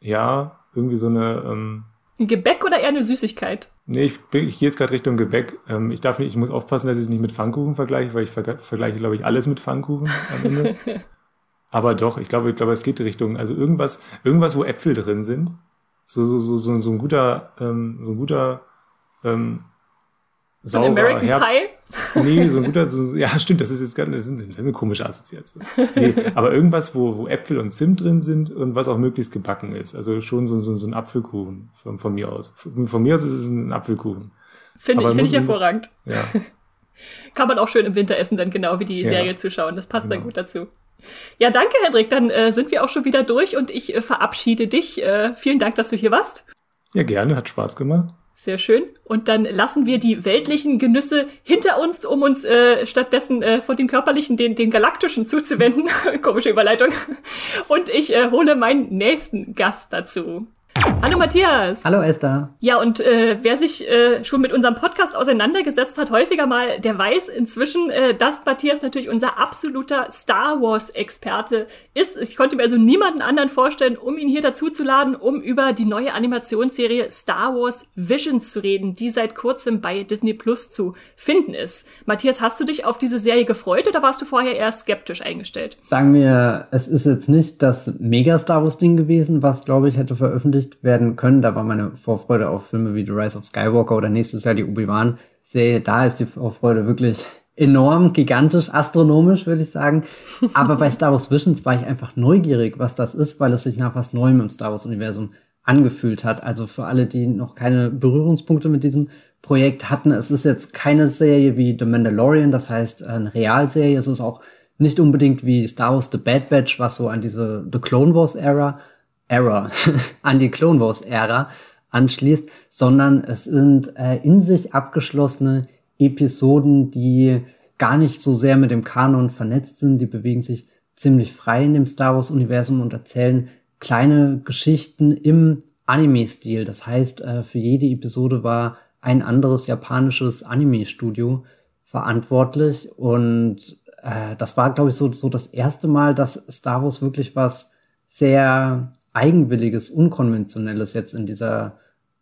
D: Ja, irgendwie so eine. Ähm,
A: ein Gebäck oder eher eine Süßigkeit?
D: Nee, ich, bin, ich gehe jetzt gerade Richtung Gebäck. Ähm, ich darf nicht, ich muss aufpassen, dass ich es nicht mit Pfannkuchen vergleiche, weil ich ver vergleiche, glaube ich, alles mit Pfannkuchen am Ende. Aber doch, ich glaube, ich glaube, es geht Richtung, also irgendwas, irgendwas, wo Äpfel drin sind. So, so, so, so, so ein guter, ähm, so ein guter, ähm,
A: so ein American Herbst. Pie?
D: Nee, so ein guter, so, ja, stimmt, das ist jetzt ganz, das ist, das ist eine komische Assoziation. Nee, aber irgendwas, wo, wo Äpfel und Zimt drin sind und was auch möglichst gebacken ist. Also schon so, so, so ein Apfelkuchen von, von mir aus. Von, von mir aus ist es ein Apfelkuchen.
A: Finde ich, finde ich hervorragend.
D: Ja.
A: Kann man auch schön im Winter essen, dann genau wie die Serie ja, zuschauen. Das passt genau. dann gut dazu. Ja, danke, Hendrik. Dann äh, sind wir auch schon wieder durch und ich äh, verabschiede dich. Äh, vielen Dank, dass du hier warst.
D: Ja, gerne. Hat Spaß gemacht.
A: Sehr schön. Und dann lassen wir die weltlichen Genüsse hinter uns, um uns äh, stattdessen äh, vor dem körperlichen, den, den galaktischen zuzuwenden. Komische Überleitung. Und ich äh, hole meinen nächsten Gast dazu. Hallo Matthias.
E: Hallo Esther.
A: Ja, und äh, wer sich äh, schon mit unserem Podcast auseinandergesetzt hat, häufiger mal, der weiß inzwischen, äh, dass Matthias natürlich unser absoluter Star Wars-Experte ist. Ich konnte mir also niemanden anderen vorstellen, um ihn hier dazu zu laden, um über die neue Animationsserie Star Wars Visions zu reden, die seit kurzem bei Disney Plus zu finden ist. Matthias, hast du dich auf diese Serie gefreut oder warst du vorher eher skeptisch eingestellt?
E: Sagen wir, es ist jetzt nicht das Mega Star Wars-Ding gewesen, was, glaube ich, hätte veröffentlicht veröffentlicht werden können. Da war meine Vorfreude auf Filme wie The Rise of Skywalker oder nächstes Jahr die Obi-Wan-Serie. Da ist die Vorfreude wirklich enorm, gigantisch, astronomisch, würde ich sagen. Aber bei Star Wars Visions war ich einfach neugierig, was das ist, weil es sich nach was Neuem im Star Wars-Universum angefühlt hat. Also für alle, die noch keine Berührungspunkte mit diesem Projekt hatten, es ist jetzt keine Serie wie The Mandalorian, das heißt eine Realserie. Es ist auch nicht unbedingt wie Star Wars The Bad Batch, was so an diese The Clone Wars Era Era, an die Clone Wars Ära anschließt, sondern es sind äh, in sich abgeschlossene Episoden, die gar nicht so sehr mit dem Kanon vernetzt sind. Die bewegen sich ziemlich frei in dem Star Wars Universum und erzählen kleine Geschichten im Anime-Stil. Das heißt, äh, für jede Episode war ein anderes japanisches Anime-Studio verantwortlich und äh, das war, glaube ich, so, so das erste Mal, dass Star Wars wirklich was sehr Eigenwilliges, Unkonventionelles jetzt in dieser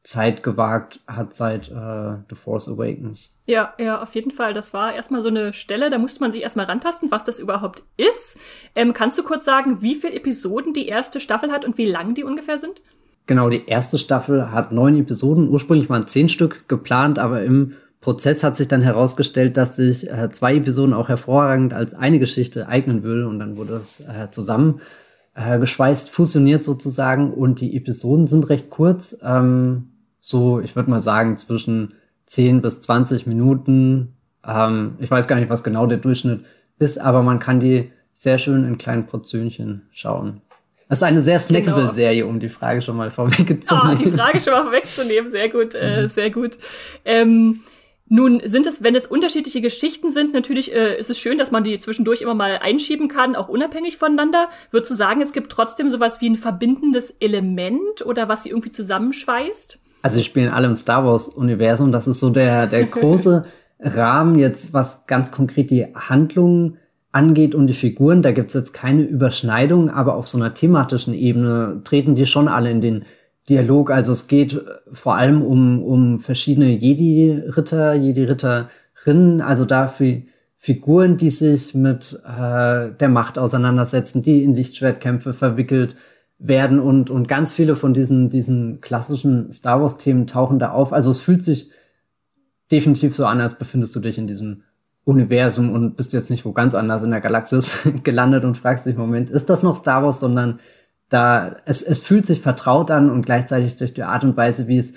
E: Zeit gewagt hat seit äh, The Force Awakens.
A: Ja, ja, auf jeden Fall. Das war erstmal so eine Stelle, da musste man sich erstmal rantasten, was das überhaupt ist. Ähm, kannst du kurz sagen, wie viele Episoden die erste Staffel hat und wie lang die ungefähr sind?
E: Genau, die erste Staffel hat neun Episoden. Ursprünglich waren zehn Stück geplant, aber im Prozess hat sich dann herausgestellt, dass sich äh, zwei Episoden auch hervorragend als eine Geschichte eignen würde und dann wurde das äh, zusammen äh, geschweißt, fusioniert sozusagen und die Episoden sind recht kurz. Ähm, so, ich würde mal sagen, zwischen 10 bis 20 Minuten. Ähm, ich weiß gar nicht, was genau der Durchschnitt ist, aber man kann die sehr schön in kleinen Portionchen schauen. Das ist eine sehr snackable genau. Serie, um die Frage schon mal vorwegzunehmen.
A: Ah, die Frage schon mal vorwegzunehmen, sehr gut, äh, mhm. sehr gut. Ähm, nun sind es, wenn es unterschiedliche Geschichten sind, natürlich äh, ist es schön, dass man die zwischendurch immer mal einschieben kann, auch unabhängig voneinander. Würdest du sagen, es gibt trotzdem sowas wie ein verbindendes Element oder was sie irgendwie zusammenschweißt?
E: Also sie spielen alle im Star Wars Universum. Das ist so der der große Rahmen jetzt, was ganz konkret die Handlungen angeht und die Figuren. Da gibt's jetzt keine Überschneidung, aber auf so einer thematischen Ebene treten die schon alle in den Dialog. Also es geht vor allem um, um verschiedene Jedi-Ritter, Jedi-Ritterinnen, also dafür Figuren, die sich mit äh, der Macht auseinandersetzen, die in Lichtschwertkämpfe verwickelt werden und, und ganz viele von diesen, diesen klassischen Star Wars-Themen tauchen da auf. Also es fühlt sich definitiv so an, als befindest du dich in diesem Universum und bist jetzt nicht wo ganz anders in der Galaxis gelandet und fragst dich, Moment, ist das noch Star Wars, sondern da, es, es fühlt sich vertraut an und gleichzeitig durch die Art und Weise, wie es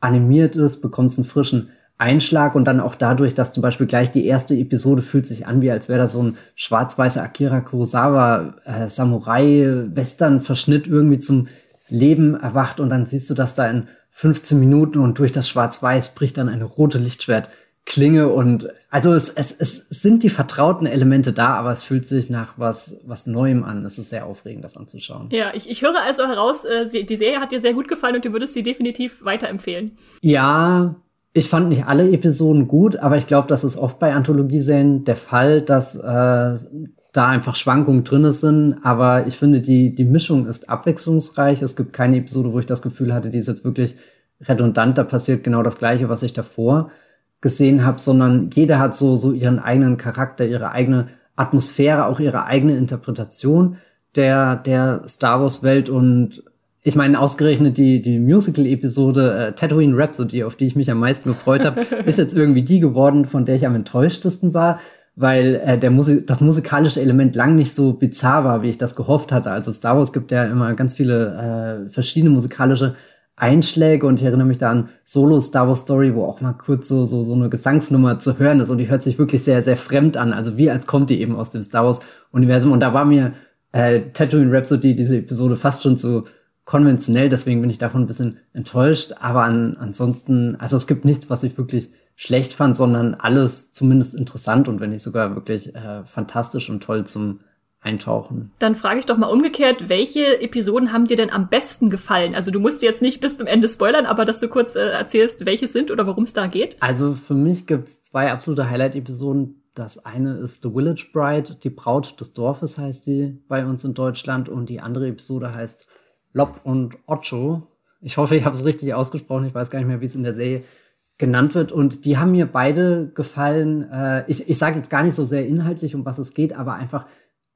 E: animiert ist, bekommt es einen frischen Einschlag und dann auch dadurch, dass zum Beispiel gleich die erste Episode fühlt sich an, wie als wäre da so ein schwarz-weißer Akira Kurosawa äh, Samurai-Western-Verschnitt irgendwie zum Leben erwacht und dann siehst du, dass da in 15 Minuten und durch das Schwarz-Weiß bricht dann eine rote Lichtschwert klinge und also es, es, es sind die vertrauten Elemente da, aber es fühlt sich nach was, was Neuem an. Es ist sehr aufregend, das anzuschauen.
A: Ja, ich, ich höre also heraus, äh, die Serie hat dir sehr gut gefallen und du würdest sie definitiv weiterempfehlen.
E: Ja, ich fand nicht alle Episoden gut, aber ich glaube, das ist oft bei Anthologieserien der Fall, dass äh, da einfach Schwankungen drin sind. Aber ich finde, die, die Mischung ist abwechslungsreich. Es gibt keine Episode, wo ich das Gefühl hatte, die ist jetzt wirklich redundant. Da passiert genau das Gleiche, was ich davor gesehen habe, sondern jeder hat so, so ihren eigenen Charakter, ihre eigene Atmosphäre, auch ihre eigene Interpretation der, der Star Wars Welt und ich meine, ausgerechnet die, die Musical-Episode äh, Tatooine Rhapsody, auf die ich mich am meisten gefreut habe, ist jetzt irgendwie die geworden, von der ich am enttäuschtesten war, weil äh, der Musik das musikalische Element lang nicht so bizarr war, wie ich das gehofft hatte. Also Star Wars gibt ja immer ganz viele äh, verschiedene musikalische Einschläge und ich erinnere mich da an Solo Star Wars Story, wo auch mal kurz so, so, so eine Gesangsnummer zu hören ist und die hört sich wirklich sehr, sehr fremd an. Also wie als kommt die eben aus dem Star Wars Universum und da war mir äh, Tatooine Rhapsody, diese Episode fast schon zu konventionell, deswegen bin ich davon ein bisschen enttäuscht. Aber an, ansonsten, also es gibt nichts, was ich wirklich schlecht fand, sondern alles zumindest interessant und wenn nicht sogar wirklich äh, fantastisch und toll zum Eintauchen.
A: Dann frage ich doch mal umgekehrt, welche Episoden haben dir denn am besten gefallen? Also du musst jetzt nicht bis zum Ende spoilern, aber dass du kurz äh, erzählst, welche sind oder worum es da geht.
E: Also für mich gibt es zwei absolute Highlight-Episoden. Das eine ist The Village Bride, die Braut des Dorfes heißt die bei uns in Deutschland und die andere Episode heißt Lob und Ocho. Ich hoffe, ich habe es richtig ausgesprochen. Ich weiß gar nicht mehr, wie es in der Serie genannt wird. Und die haben mir beide gefallen. Äh, ich ich sage jetzt gar nicht so sehr inhaltlich, um was es geht, aber einfach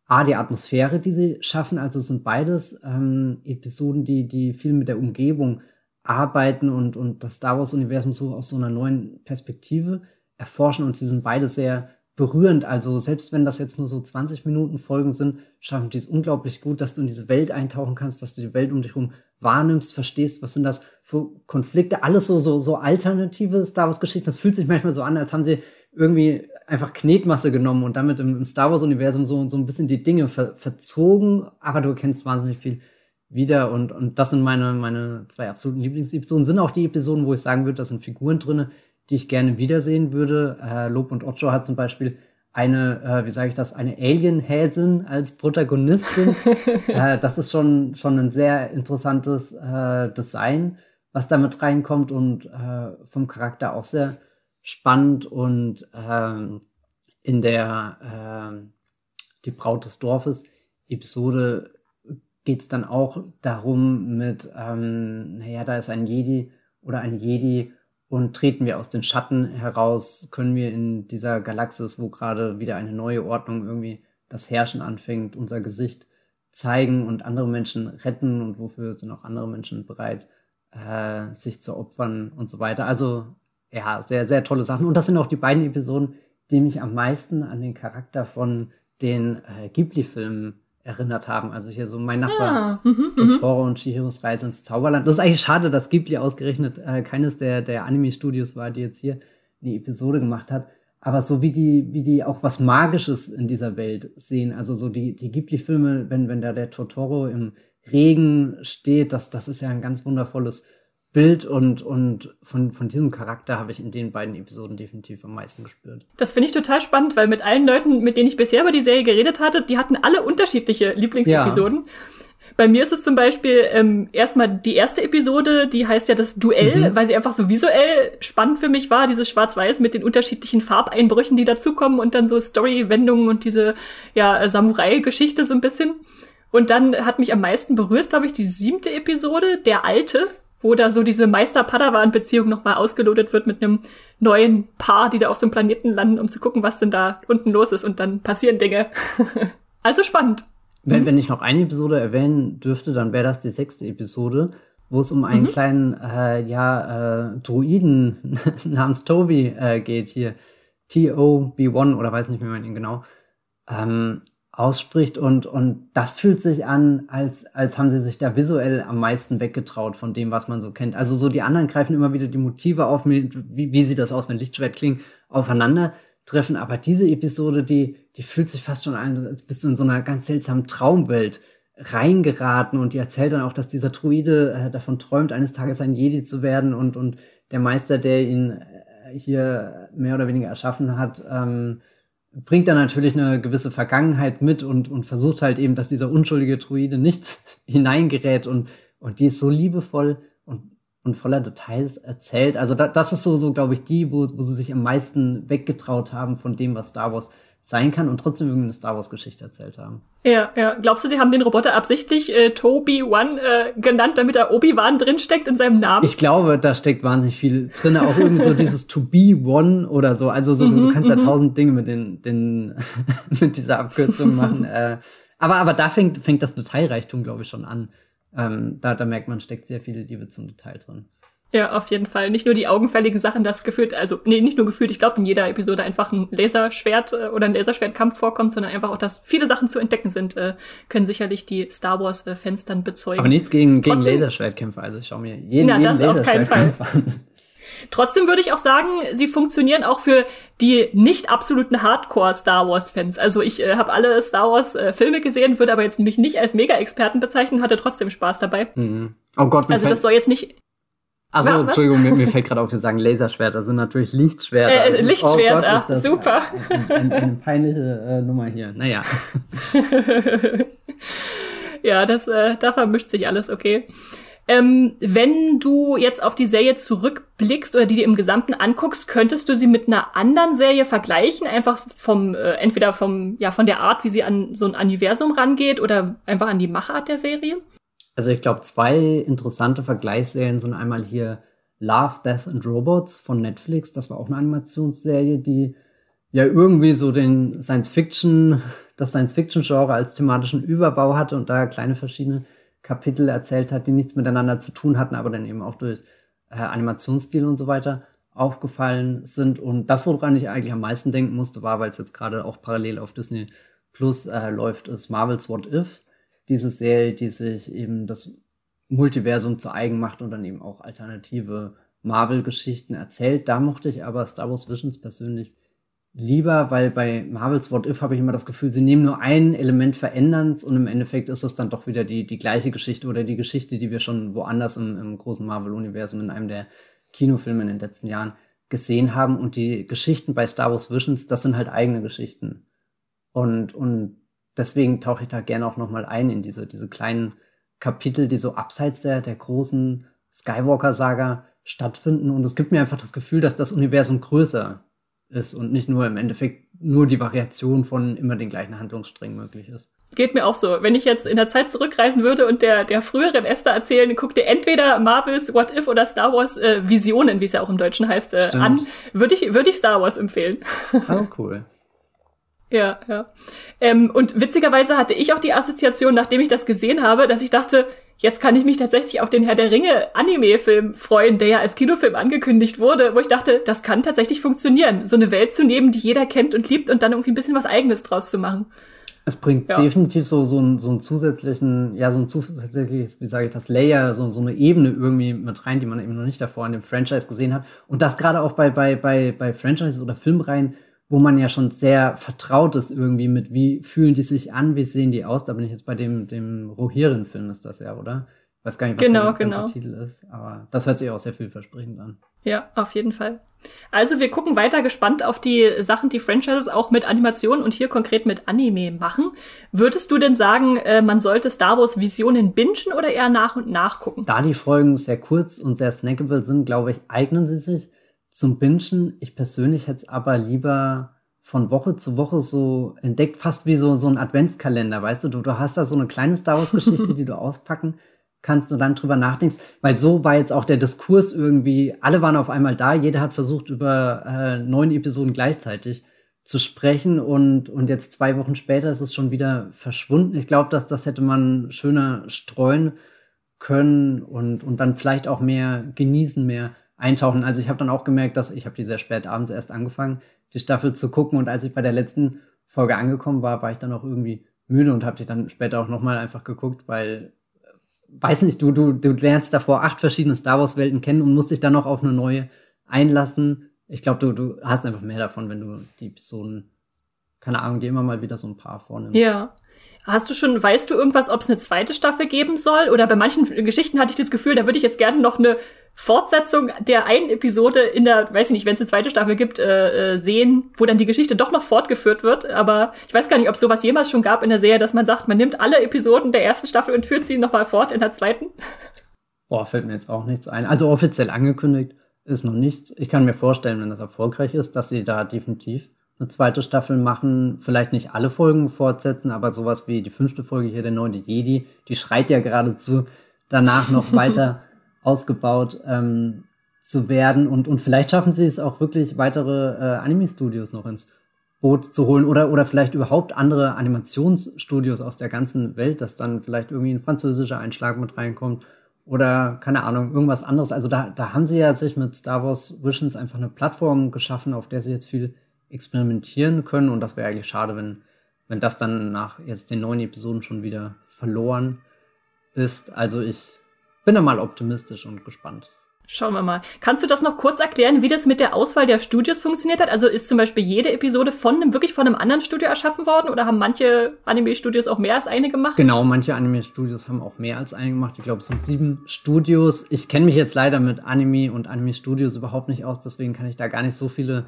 E: A, die Atmosphäre, die sie schaffen. Also sind beides ähm, Episoden, die, die viel mit der Umgebung arbeiten und, und das Star Wars-Universum so aus so einer neuen Perspektive erforschen. Und sie sind beide sehr berührend. Also selbst wenn das jetzt nur so 20 Minuten Folgen sind, schaffen die es unglaublich gut, dass du in diese Welt eintauchen kannst, dass du die Welt um dich herum wahrnimmst, verstehst, was sind das für Konflikte, alles so, so, so alternative Star Wars Geschichten. Das fühlt sich manchmal so an, als haben sie irgendwie einfach Knetmasse genommen und damit im, im Star Wars Universum so, so ein bisschen die Dinge ver, verzogen, aber du erkennst wahnsinnig viel wieder und, und das sind meine, meine zwei absoluten Lieblingsepisoden. Sind auch die Episoden, wo ich sagen würde, da sind Figuren drinne, die ich gerne wiedersehen würde. Äh, Lob und Ocho hat zum Beispiel eine, äh, wie sage ich das, eine Alien-Häsin als Protagonistin. äh, das ist schon, schon ein sehr interessantes äh, Design, was damit reinkommt und äh, vom Charakter auch sehr spannend. Und ähm, in der äh, Die Braut des Dorfes Episode geht es dann auch darum mit, ähm, naja, da ist ein Jedi oder ein Jedi und treten wir aus den Schatten heraus, können wir in dieser Galaxis, wo gerade wieder eine neue Ordnung irgendwie das Herrschen anfängt, unser Gesicht zeigen und andere Menschen retten und wofür sind auch andere Menschen bereit, äh, sich zu opfern und so weiter. Also ja, sehr, sehr tolle Sachen. Und das sind auch die beiden Episoden, die mich am meisten an den Charakter von den äh, Ghibli-Filmen erinnert haben. Also hier so mein Nachbar ah, mhm, mhm, Totoro und Chihiros Reise ins Zauberland. Das ist eigentlich schade, dass Ghibli ausgerechnet äh, keines der, der Anime-Studios war, die jetzt hier die Episode gemacht hat. Aber so wie die, wie die auch was Magisches in dieser Welt sehen. Also so die, die Ghibli-Filme, wenn, wenn da der Totoro im Regen steht, das, das ist ja ein ganz wundervolles Bild und, und von, von diesem Charakter habe ich in den beiden Episoden definitiv am meisten gespürt.
A: Das finde ich total spannend, weil mit allen Leuten, mit denen ich bisher über die Serie geredet hatte, die hatten alle unterschiedliche Lieblingsepisoden. Ja. Bei mir ist es zum Beispiel ähm, erstmal die erste Episode, die heißt ja das Duell, mhm. weil sie einfach so visuell spannend für mich war, dieses Schwarz-Weiß mit den unterschiedlichen Farbeinbrüchen, die dazukommen und dann so Story-Wendungen und diese ja, Samurai-Geschichte so ein bisschen. Und dann hat mich am meisten berührt, glaube ich, die siebte Episode, der Alte, wo da so diese Meister-Padawan-Beziehung nochmal ausgelotet wird mit einem neuen Paar, die da auf so einem Planeten landen, um zu gucken, was denn da unten los ist und dann passieren Dinge. also spannend.
E: Wenn, mhm. wenn ich noch eine Episode erwähnen dürfte, dann wäre das die sechste Episode, wo es um einen mhm. kleinen, äh, ja, äh, Druiden namens Toby äh, geht hier. T-O-B-1 oder weiß nicht, wie man ihn genau ähm, ausspricht und, und das fühlt sich an, als, als haben sie sich da visuell am meisten weggetraut von dem, was man so kennt. Also so die anderen greifen immer wieder die Motive auf, wie, wie sieht das aus, wenn Lichtschwert klingen, aufeinander treffen. Aber diese Episode, die, die fühlt sich fast schon an, als bist du in so einer ganz seltsamen Traumwelt reingeraten und die erzählt dann auch, dass dieser Druide äh, davon träumt, eines Tages ein Jedi zu werden und, und der Meister, der ihn äh, hier mehr oder weniger erschaffen hat, ähm, bringt er natürlich eine gewisse Vergangenheit mit und, und versucht halt eben, dass dieser unschuldige Druide nicht hineingerät und, und die ist so liebevoll und, und voller Details erzählt. Also da, das ist so, so glaube ich, die, wo, wo sie sich am meisten weggetraut haben von dem, was Star Wars sein kann und trotzdem irgendeine Star Wars Geschichte erzählt haben.
A: Ja, ja. Glaubst du, sie haben den Roboter absichtlich äh, Toby One äh, genannt, damit da Obi-Wan drinsteckt in seinem Namen?
E: Ich glaube, da steckt wahnsinnig viel drin. Auch irgendwie so dieses To Be One oder so. Also so, du kannst ja tausend Dinge mit den, den mit dieser Abkürzung machen. äh, aber, aber da fängt, fängt das Detailreichtum, glaube ich, schon an. Ähm, da, da merkt man, steckt sehr viel Liebe zum Detail drin.
A: Ja, auf jeden Fall. Nicht nur die augenfälligen Sachen, das gefühlt, also nee, nicht nur gefühlt, ich glaube in jeder Episode einfach ein Laserschwert äh, oder ein Laserschwertkampf vorkommt, sondern einfach auch, dass viele Sachen zu entdecken sind, äh, können sicherlich die Star Wars äh, dann bezeugen.
E: Aber nichts gegen, gegen Laserschwertkämpfe, also ich schau mir jeden,
A: Na,
E: jeden
A: das auf keinen Fall.
E: an.
A: Trotzdem würde ich auch sagen, sie funktionieren auch für die nicht absoluten Hardcore-Star Wars-Fans. Also ich äh, habe alle Star Wars-Filme gesehen, würde aber jetzt mich nicht als Mega-Experten bezeichnen, hatte trotzdem Spaß dabei.
E: Mhm. Oh Gott, mir
A: Also das soll jetzt nicht. Ja, was?
E: Entschuldigung, mir, mir fällt gerade auf, wir sagen Laserschwerter, sind natürlich Lichtschwerter.
A: Äh,
E: Das ist-
A: Lichtschwerter,
E: ist das
A: super.
E: Eine, eine, eine peinliche äh, Nummer hier. Naja.
A: Ja, das, äh, da vermischt sich alles, okay. Ähm, wenn du jetzt auf die Serie zurückblickst oder die dir im Gesamten anguckst, könntest du sie mit einer anderen Serie vergleichen? Einfach vom, äh, entweder vom, ja, von der Art, wie sie an so ein Universum rangeht oder einfach an die Machart der Serie?
E: Also ich glaube, zwei interessante Vergleichsserien sind einmal hier Love, Death and Robots von Netflix. Das war auch eine Animationsserie, die ja irgendwie so den Science-Fiction, das Science-Fiction-Genre als thematischen Überbau hatte und da kleine verschiedene Kapitel erzählt hat, die nichts miteinander zu tun hatten, aber dann eben auch durch äh, Animationsstil und so weiter aufgefallen sind. Und das, woran ich eigentlich am meisten denken musste, war, weil es jetzt gerade auch parallel auf Disney Plus äh, läuft, ist Marvel's What If. Diese Serie, die sich eben das Multiversum zu eigen macht und dann eben auch alternative Marvel-Geschichten erzählt. Da mochte ich aber Star Wars Visions persönlich lieber, weil bei Marvel's What If habe ich immer das Gefühl, sie nehmen nur ein Element, verändern es und im Endeffekt ist es dann doch wieder die, die gleiche Geschichte oder die Geschichte, die wir schon woanders im, im großen Marvel-Universum in einem der Kinofilme in den letzten Jahren gesehen haben. Und die Geschichten bei Star Wars Visions, das sind halt eigene Geschichten. Und, und deswegen tauche ich da gerne auch nochmal ein in diese, diese kleinen Kapitel, die so abseits der, der großen Skywalker-Saga stattfinden. Und es gibt mir einfach das Gefühl, dass das Universum größer ist und nicht nur im Endeffekt nur die Variation von immer den gleichen Handlungssträngen möglich ist.
A: Geht mir auch so. Wenn ich jetzt in der Zeit zurückreisen würde und der, der früheren Esther erzählen, guck dir entweder Marvels What If oder Star Wars äh, Visionen, wie es ja auch im Deutschen heißt, äh, an, würde ich, würde ich Star Wars empfehlen.
E: Oh, cool.
A: Ja, ja. Ähm, und witzigerweise hatte ich auch die Assoziation, nachdem ich das gesehen habe, dass ich dachte, jetzt kann ich mich tatsächlich auf den Herr der Ringe Anime-Film freuen, der ja als Kinofilm angekündigt wurde, wo ich dachte, das kann tatsächlich funktionieren, so eine Welt zu nehmen, die jeder kennt und liebt und dann irgendwie ein bisschen was Eigenes draus zu machen.
E: Es bringt
A: Ja.
E: definitiv so, so, einen, so einen zusätzlichen, ja, so ein zusätzliches, wie sage ich das, Layer, so, so eine Ebene irgendwie mit rein, die man eben noch nicht davor in dem Franchise gesehen hat. Und das gerade auch bei, bei, bei, bei Franchises oder Filmreihen, wo man ja schon sehr vertraut ist irgendwie mit, wie fühlen die sich an, wie sehen die aus. Da bin ich jetzt bei dem, dem Rohirrim-Film ist das ja, oder? Ich weiß gar nicht, was
A: Genau,
E: der
A: genau.
E: Titel ist. Aber das hört sich auch sehr vielversprechend an.
A: Ja, auf jeden Fall. Also wir gucken weiter gespannt auf die Sachen, die Franchises auch mit Animation und hier konkret mit Anime machen. Würdest du denn sagen, äh, man sollte Star Wars Visionen bingen oder eher nach und nach gucken?
E: Da die Folgen sehr kurz und sehr snackable sind, glaube ich, eignen sie sich zum Bingen. Ich persönlich hätte es aber lieber von Woche zu Woche so entdeckt, fast wie so, so ein Adventskalender, weißt du? du? Du hast da so eine kleine Star Wars-Geschichte, die du auspacken kannst und dann drüber nachdenkst, weil so war jetzt auch der Diskurs irgendwie, alle waren auf einmal da, jeder hat versucht, über äh, neun Episoden gleichzeitig zu sprechen und, und jetzt zwei Wochen später ist es schon wieder verschwunden. Ich glaube, dass das hätte man schöner streuen können und, und dann vielleicht auch mehr genießen, mehr eintauchen. Also ich habe dann auch gemerkt, dass ich habe die sehr spät abends erst angefangen, die Staffel zu gucken und als ich bei der letzten Folge angekommen war, war ich dann auch irgendwie müde und habe die dann später auch nochmal einfach geguckt, weil äh, weiß nicht, du, du, du lernst davor acht verschiedene Star Wars Welten kennen und musst dich dann noch auf eine neue einlassen. Ich glaube, du, du hast einfach mehr davon, wenn du die Episoden, keine Ahnung, die immer mal wieder so ein paar vornimmst.
A: Ja. Hast du schon, weißt du irgendwas, ob es eine zweite Staffel geben soll? Oder bei manchen Geschichten hatte ich das Gefühl, da würde ich jetzt gerne noch eine Fortsetzung der einen Episode in der, weiß ich nicht, wenn es eine zweite Staffel gibt, äh, äh, sehen, wo dann die Geschichte doch noch fortgeführt wird. Aber ich weiß gar nicht, ob sowas jemals schon gab in der Serie, dass man sagt, man nimmt alle Episoden der ersten Staffel und führt sie nochmal fort in der zweiten.
E: Boah, fällt mir jetzt auch nichts ein. Also offiziell angekündigt ist noch nichts. Ich kann mir vorstellen, wenn das erfolgreich ist, dass sie da definitiv eine zweite Staffel machen. Vielleicht nicht alle Folgen fortsetzen, aber sowas wie die fünfte Folge hier, der neunte Jedi, die schreit ja geradezu danach noch weiter ausgebaut ähm, zu werden. Und, und vielleicht schaffen sie es auch wirklich, weitere äh, Anime-Studios noch ins Boot zu holen oder, oder vielleicht überhaupt andere Animationsstudios aus der ganzen Welt, dass dann vielleicht irgendwie ein französischer Einschlag mit reinkommt oder keine Ahnung, irgendwas anderes. Also da, da haben sie ja sich mit Star Wars Visions einfach eine Plattform geschaffen, auf der sie jetzt viel experimentieren können und das wäre eigentlich schade, wenn, wenn das dann nach jetzt den neuen Episoden schon wieder verloren ist. Also ich bin da mal optimistisch und gespannt.
A: Schauen wir mal. Kannst du das noch kurz erklären, wie das mit der Auswahl der Studios funktioniert hat? Also ist zum Beispiel jede Episode von einem, wirklich von einem anderen Studio erschaffen worden oder haben manche Anime-Studios auch mehr als eine gemacht?
E: Genau, manche Anime-Studios haben auch mehr als eine gemacht. Ich glaube, es sind sieben Studios. Ich kenne mich jetzt leider mit Anime und Anime-Studios überhaupt nicht aus, deswegen kann ich da gar nicht so viele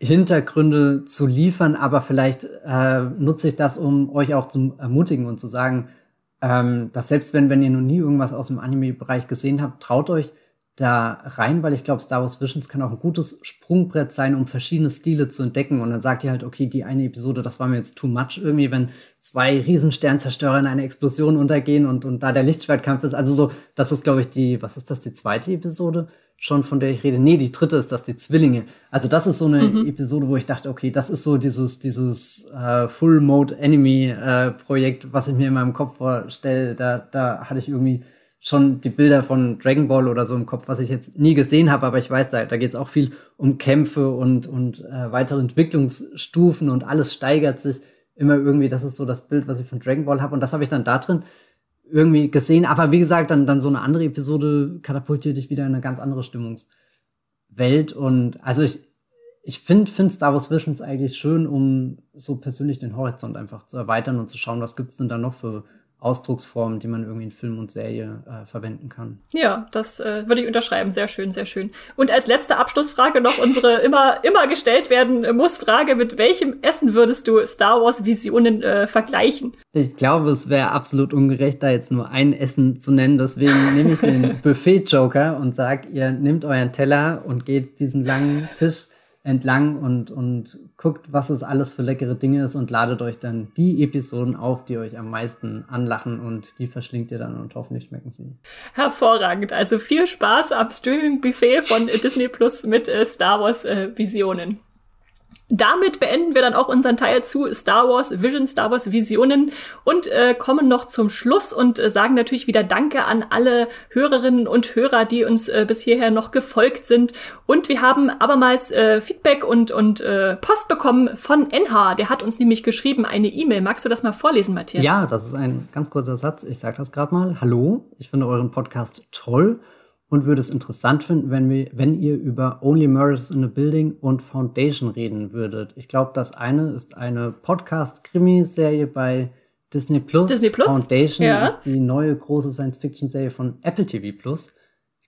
E: Hintergründe zu liefern, aber vielleicht äh, nutze ich das, um euch auch zu ermutigen und zu sagen, ähm, dass selbst wenn, wenn ihr noch nie irgendwas aus dem Anime-Bereich gesehen habt, traut euch da rein, weil ich glaube, Star Wars Visions kann auch ein gutes Sprungbrett sein, um verschiedene Stile zu entdecken. Und dann sagt ihr halt, okay, die eine Episode, das war mir jetzt too much irgendwie, wenn zwei Riesensternzerstörer in eine Explosion untergehen und, und da der Lichtschwertkampf ist. Also so, das ist, glaube ich, die, was ist das, die zweite Episode schon, von der ich rede? Nee, die dritte ist das, die Zwillinge. Also das ist so eine mhm. Episode, wo ich dachte, okay, das ist so dieses, dieses äh, Full-Mode-Enemy-Projekt, äh, was ich mir in meinem Kopf vorstelle. Da, da hatte ich irgendwie schon die Bilder von Dragon Ball oder so im Kopf, was ich jetzt nie gesehen habe, aber ich weiß, da, da geht es auch viel um Kämpfe und, und äh, weitere Entwicklungsstufen und alles steigert sich immer irgendwie. Das ist so das Bild, was ich von Dragon Ball habe und das habe ich dann da drin irgendwie gesehen. Aber wie gesagt, dann, dann so eine andere Episode katapultiert dich wieder in eine ganz andere Stimmungswelt und also ich, ich finde find Star Wars Visions eigentlich schön, um so persönlich den Horizont einfach zu erweitern und zu schauen, was gibt's denn da noch für Ausdrucksformen, die man irgendwie in Film und Serie äh, verwenden kann.
A: Ja, das äh, würde ich unterschreiben. Sehr schön, sehr schön. Und als letzte Abschlussfrage noch unsere immer, immer gestellt werden muss Frage, mit welchem Essen würdest du Star Wars Visionen äh, vergleichen?
E: Ich glaube, es wäre absolut ungerecht, da jetzt nur ein Essen zu nennen. Deswegen nehme ich den Buffet-Joker und sag, ihr nehmt euren Teller und geht diesen langen Tisch entlang und, und guckt, was es alles für leckere Dinge ist und ladet euch dann die Episoden auf, die euch am meisten anlachen und die verschlingt ihr dann und hoffentlich schmecken sie.
A: Hervorragend. Also viel Spaß am Streaming-Buffet von Disney Plus mit äh, Star Wars äh, Visionen. Damit beenden wir dann auch unseren Teil zu Star Wars Vision, Star Wars Visionen und äh, kommen noch zum Schluss und äh, sagen natürlich wieder Danke an alle Hörerinnen und Hörer, die uns äh, bis hierher noch gefolgt sind. Und wir haben abermals äh, Feedback und, und äh, Post bekommen von NH. Der hat uns nämlich geschrieben, eine E-Mail. Magst du das mal vorlesen, Matthias?
E: Ja, das ist ein ganz kurzer Satz. Ich sage das gerade mal. Hallo, ich finde euren Podcast toll und würde es interessant finden, wenn, wir, wenn ihr über Only Murders in a Building und Foundation reden würdet. Ich glaube, das eine ist eine Podcast-Krimi-Serie bei Disney Plus.
A: Disney Plus?
E: Foundation ja. ist die neue große Science-Fiction-Serie von Apple TV Plus.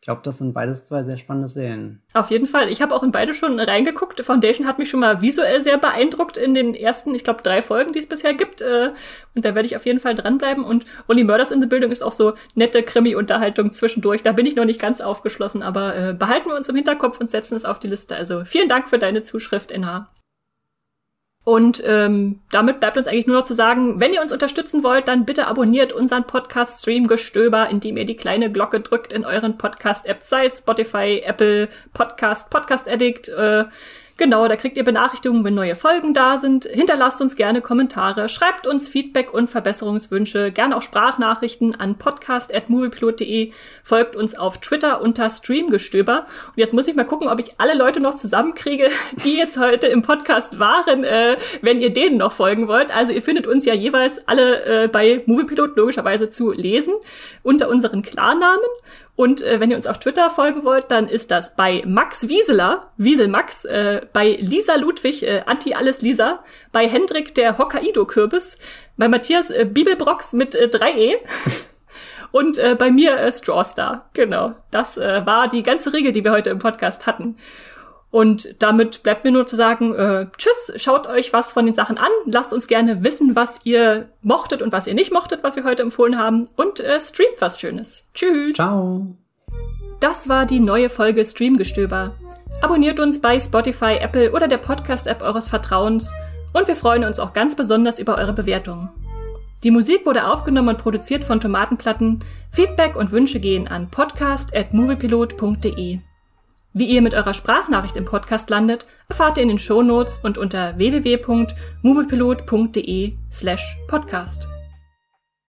E: Ich glaube, das sind beides zwei sehr spannende Serien.
A: Auf jeden Fall. Ich habe auch in beide schon reingeguckt. Foundation hat mich schon mal visuell sehr beeindruckt in den ersten, ich glaube, drei Folgen, die es bisher gibt. Äh, und da werde ich auf jeden Fall dranbleiben. Und Only Murders in the Building ist auch so nette Krimi-Unterhaltung zwischendurch. Da bin ich noch nicht ganz aufgeschlossen, aber äh, behalten wir uns im Hinterkopf und setzen es auf die Liste. Also vielen Dank für deine Zuschrift, NH. Und ähm, damit bleibt uns eigentlich nur noch zu sagen, wenn ihr uns unterstützen wollt, dann bitte abonniert unseren Podcast Stream Gestöber, indem ihr die kleine Glocke drückt in euren Podcast-Apps, sei es Spotify, Apple, Podcast, Podcast Addict, äh, Genau, da kriegt ihr Benachrichtigungen, wenn neue Folgen da sind. Hinterlasst uns gerne Kommentare, schreibt uns Feedback und Verbesserungswünsche, gerne auch Sprachnachrichten an podcast.moviepilot.de, folgt uns auf Twitter unter Streamgestöber. Und jetzt muss ich mal gucken, ob ich alle Leute noch zusammenkriege, die jetzt heute im Podcast waren, äh, wenn ihr denen noch folgen wollt. Also ihr findet uns ja jeweils alle äh, bei Moviepilot logischerweise zu lesen unter unseren Klarnamen. Und äh, wenn ihr uns auf Twitter folgen wollt, dann ist das bei Max Wieseler, Wieselmax, äh, bei Lisa Ludwig, äh, Anti-Alles Lisa, bei Hendrik der Hokkaido-Kürbis, bei Matthias äh, Bibelbrox mit äh, 3e Und äh, bei mir äh, Strawstar. Genau. Das äh, war die ganze Regel, die wir heute im Podcast hatten. Und damit bleibt mir nur zu sagen, äh, tschüss, schaut euch was von den Sachen an, lasst uns gerne wissen, was ihr mochtet und was ihr nicht mochtet, was wir heute empfohlen haben und äh, streamt was Schönes. Tschüss.
E: Ciao.
A: Das war die neue Folge Streamgestöber. Abonniert uns bei Spotify, Apple oder der Podcast-App eures Vertrauens und wir freuen uns auch ganz besonders über eure Bewertungen. Die Musik wurde aufgenommen und produziert von Tomatenplatten. Feedback und Wünsche gehen an podcast.moviepilot.de. Wie ihr mit eurer Sprachnachricht im Podcast landet, erfahrt ihr in den Shownotes und unter www.moviepilot.de slash podcast.